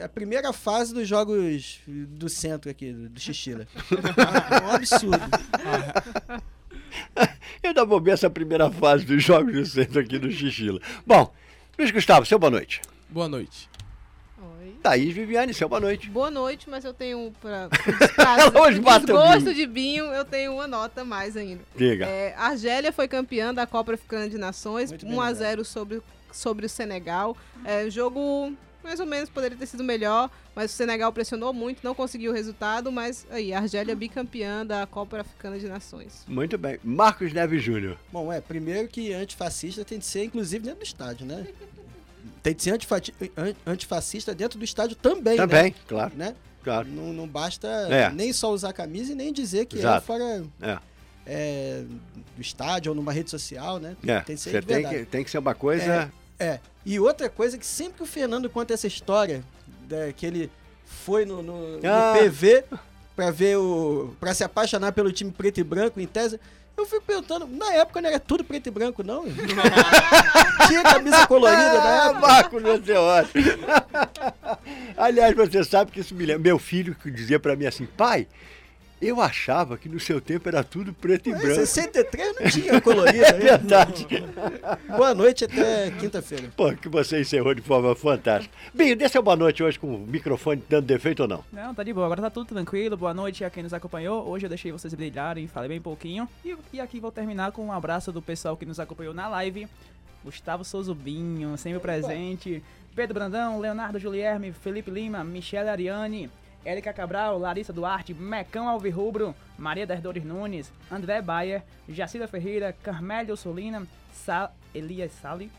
a primeira fase dos jogos do centro aqui, do Xixila. <laughs> é um absurdo. <laughs> Eu ainda vou ver essa primeira fase dos jogos do centro aqui do Xixila. Bom, Luiz Gustavo, seu boa noite. Boa noite. Oi. Thaís Viviane, seu boa noite. Boa noite, mas eu tenho para <laughs> desgosto de Binho, eu tenho uma nota mais ainda. Diga. É, a Argélia foi campeã da Copa Africana de Nações, Muito 1 a 0 sobre, sobre o Senegal. É, jogo mais ou menos poderia ter sido melhor, mas o Senegal pressionou muito, não conseguiu o resultado, mas aí, a Argélia bicampeã da Copa Africana de Nações. Muito bem. Marcos Neves Júnior. Bom, é, primeiro que antifascista tem que ser, inclusive, dentro do estádio, né? <laughs> Tem que ser antifascista dentro do estádio também, Também, né? claro. Né? Claro. Não, não basta é. nem só usar a camisa e nem dizer que é Exato. é fora é. É, do estádio ou numa rede social, né? É. Tem que ser Você tem que, tem que ser uma coisa é. E outra coisa que sempre que o Fernando conta essa história, né, que ele foi no, no, ah. no PV para ver o. para se apaixonar pelo time preto e branco, em tese. Eu fico perguntando, na época não era tudo preto e branco, não? <laughs> Tinha camisa colorida na ah, época. Marco, é ótimo. <laughs> Aliás, você sabe que isso me lembra. Meu filho que dizia para mim assim, pai, Eu achava que no seu tempo era tudo preto e Em branco. 63 não tinha colorido. <laughs> É verdade. Boa noite até quinta-feira. Pô, que você encerrou de forma fantástica. Binho, dê seu boa noite hoje com o microfone dando defeito ou não? Não, tá de boa, agora tá tudo tranquilo. Boa noite a quem nos acompanhou. Hoje eu deixei vocês brilharem, falei bem pouquinho. E, e aqui vou terminar com um abraço do pessoal que nos acompanhou na live. Gustavo Souzubinho, sempre presente. Pedro Brandão, Leonardo Julierme, Felipe Lima, Michele Ariane, Érica Cabral, Larissa Duarte, Mecão Alvirrubro, Maria das Dores Nunes, André Bayer, Jacida Ferreira, Carmélio Solina, Sa Elias Sali,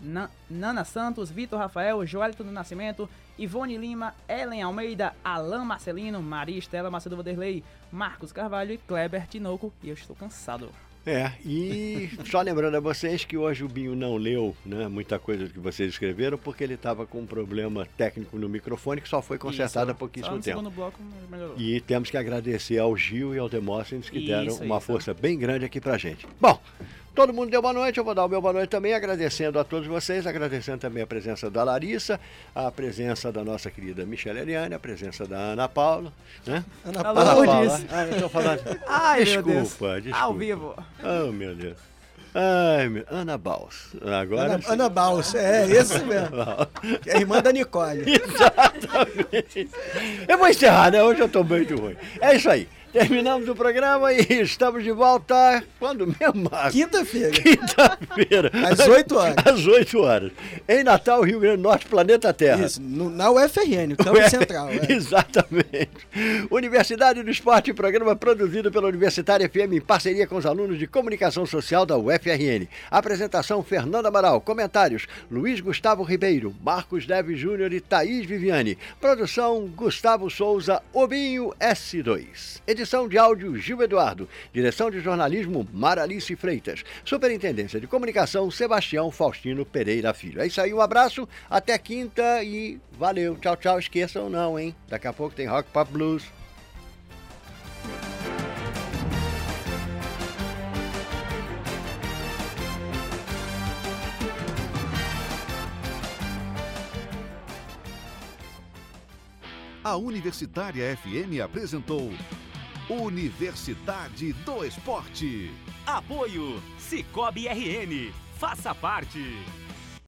Na- Nana Santos, Vitor Rafael, Joelito do Nascimento, Ivone Lima, Ellen Almeida, Alain Marcelino, Maria Estela Macedo Vanderlei, Marcos Carvalho e Kleber Tinoco. E eu estou cansado. É, e <laughs> só lembrando a vocês que hoje o Binho não leu né, muita coisa do que vocês escreveram, porque ele estava com um problema técnico no microfone que só foi consertado há Só pouquíssimo tempo. bloco melhorou. E temos que agradecer ao Gil e ao Demóstenes que deram Isso, uma isso. força bem grande aqui pra gente. Bom, todo mundo deu boa noite, eu vou dar o meu boa noite também, agradecendo a todos vocês, agradecendo também a presença da Larissa, a presença da nossa querida Michelle Ariane, a presença da Ana Paula, né? Ana Alô, Ana Paula. Paula. Ah, eu tô falando. <laughs> Ai, meu Deus. desculpa, desculpa. Ao vivo. Oh, meu Deus. Ai, meu... Ana Baus. Agora Ana. Ana Baus, é esse mesmo. Que é a irmã da Nicole. <laughs> Exatamente. Eu vou encerrar, né? Hoje eu tô muito ruim. É isso aí. Terminamos o programa e estamos de volta quando mesmo? Quinta-feira, Quinta-feira. às 8 horas. Às 8 horas. Em Natal, Rio Grande do Norte, planeta Terra. Isso, no- na UFRN, o Campo Ué, <laughs> Central. é. Exatamente. Universidade do Esporte, programa produzido pela Universitária FM em parceria com os alunos de Comunicação Social da UFRN. Apresentação Fernanda Amaral. Comentários Luiz Gustavo Ribeiro, Marcos Neves Júnior e Thaís Viviane. Produção Gustavo Souza, Obinho S2. Edição de áudio Gil Eduardo. Direção de jornalismo Maralice Freitas. Superintendência de Comunicação Sebastião Faustino Pereira Filho. É isso aí, um abraço, até quinta e valeu. Tchau, tchau. Esqueçam não, hein? Daqui a pouco tem Rock Pop Blues. A Universitária FM apresentou Universidade do Esporte. Apoio Cicobi RN. Faça parte.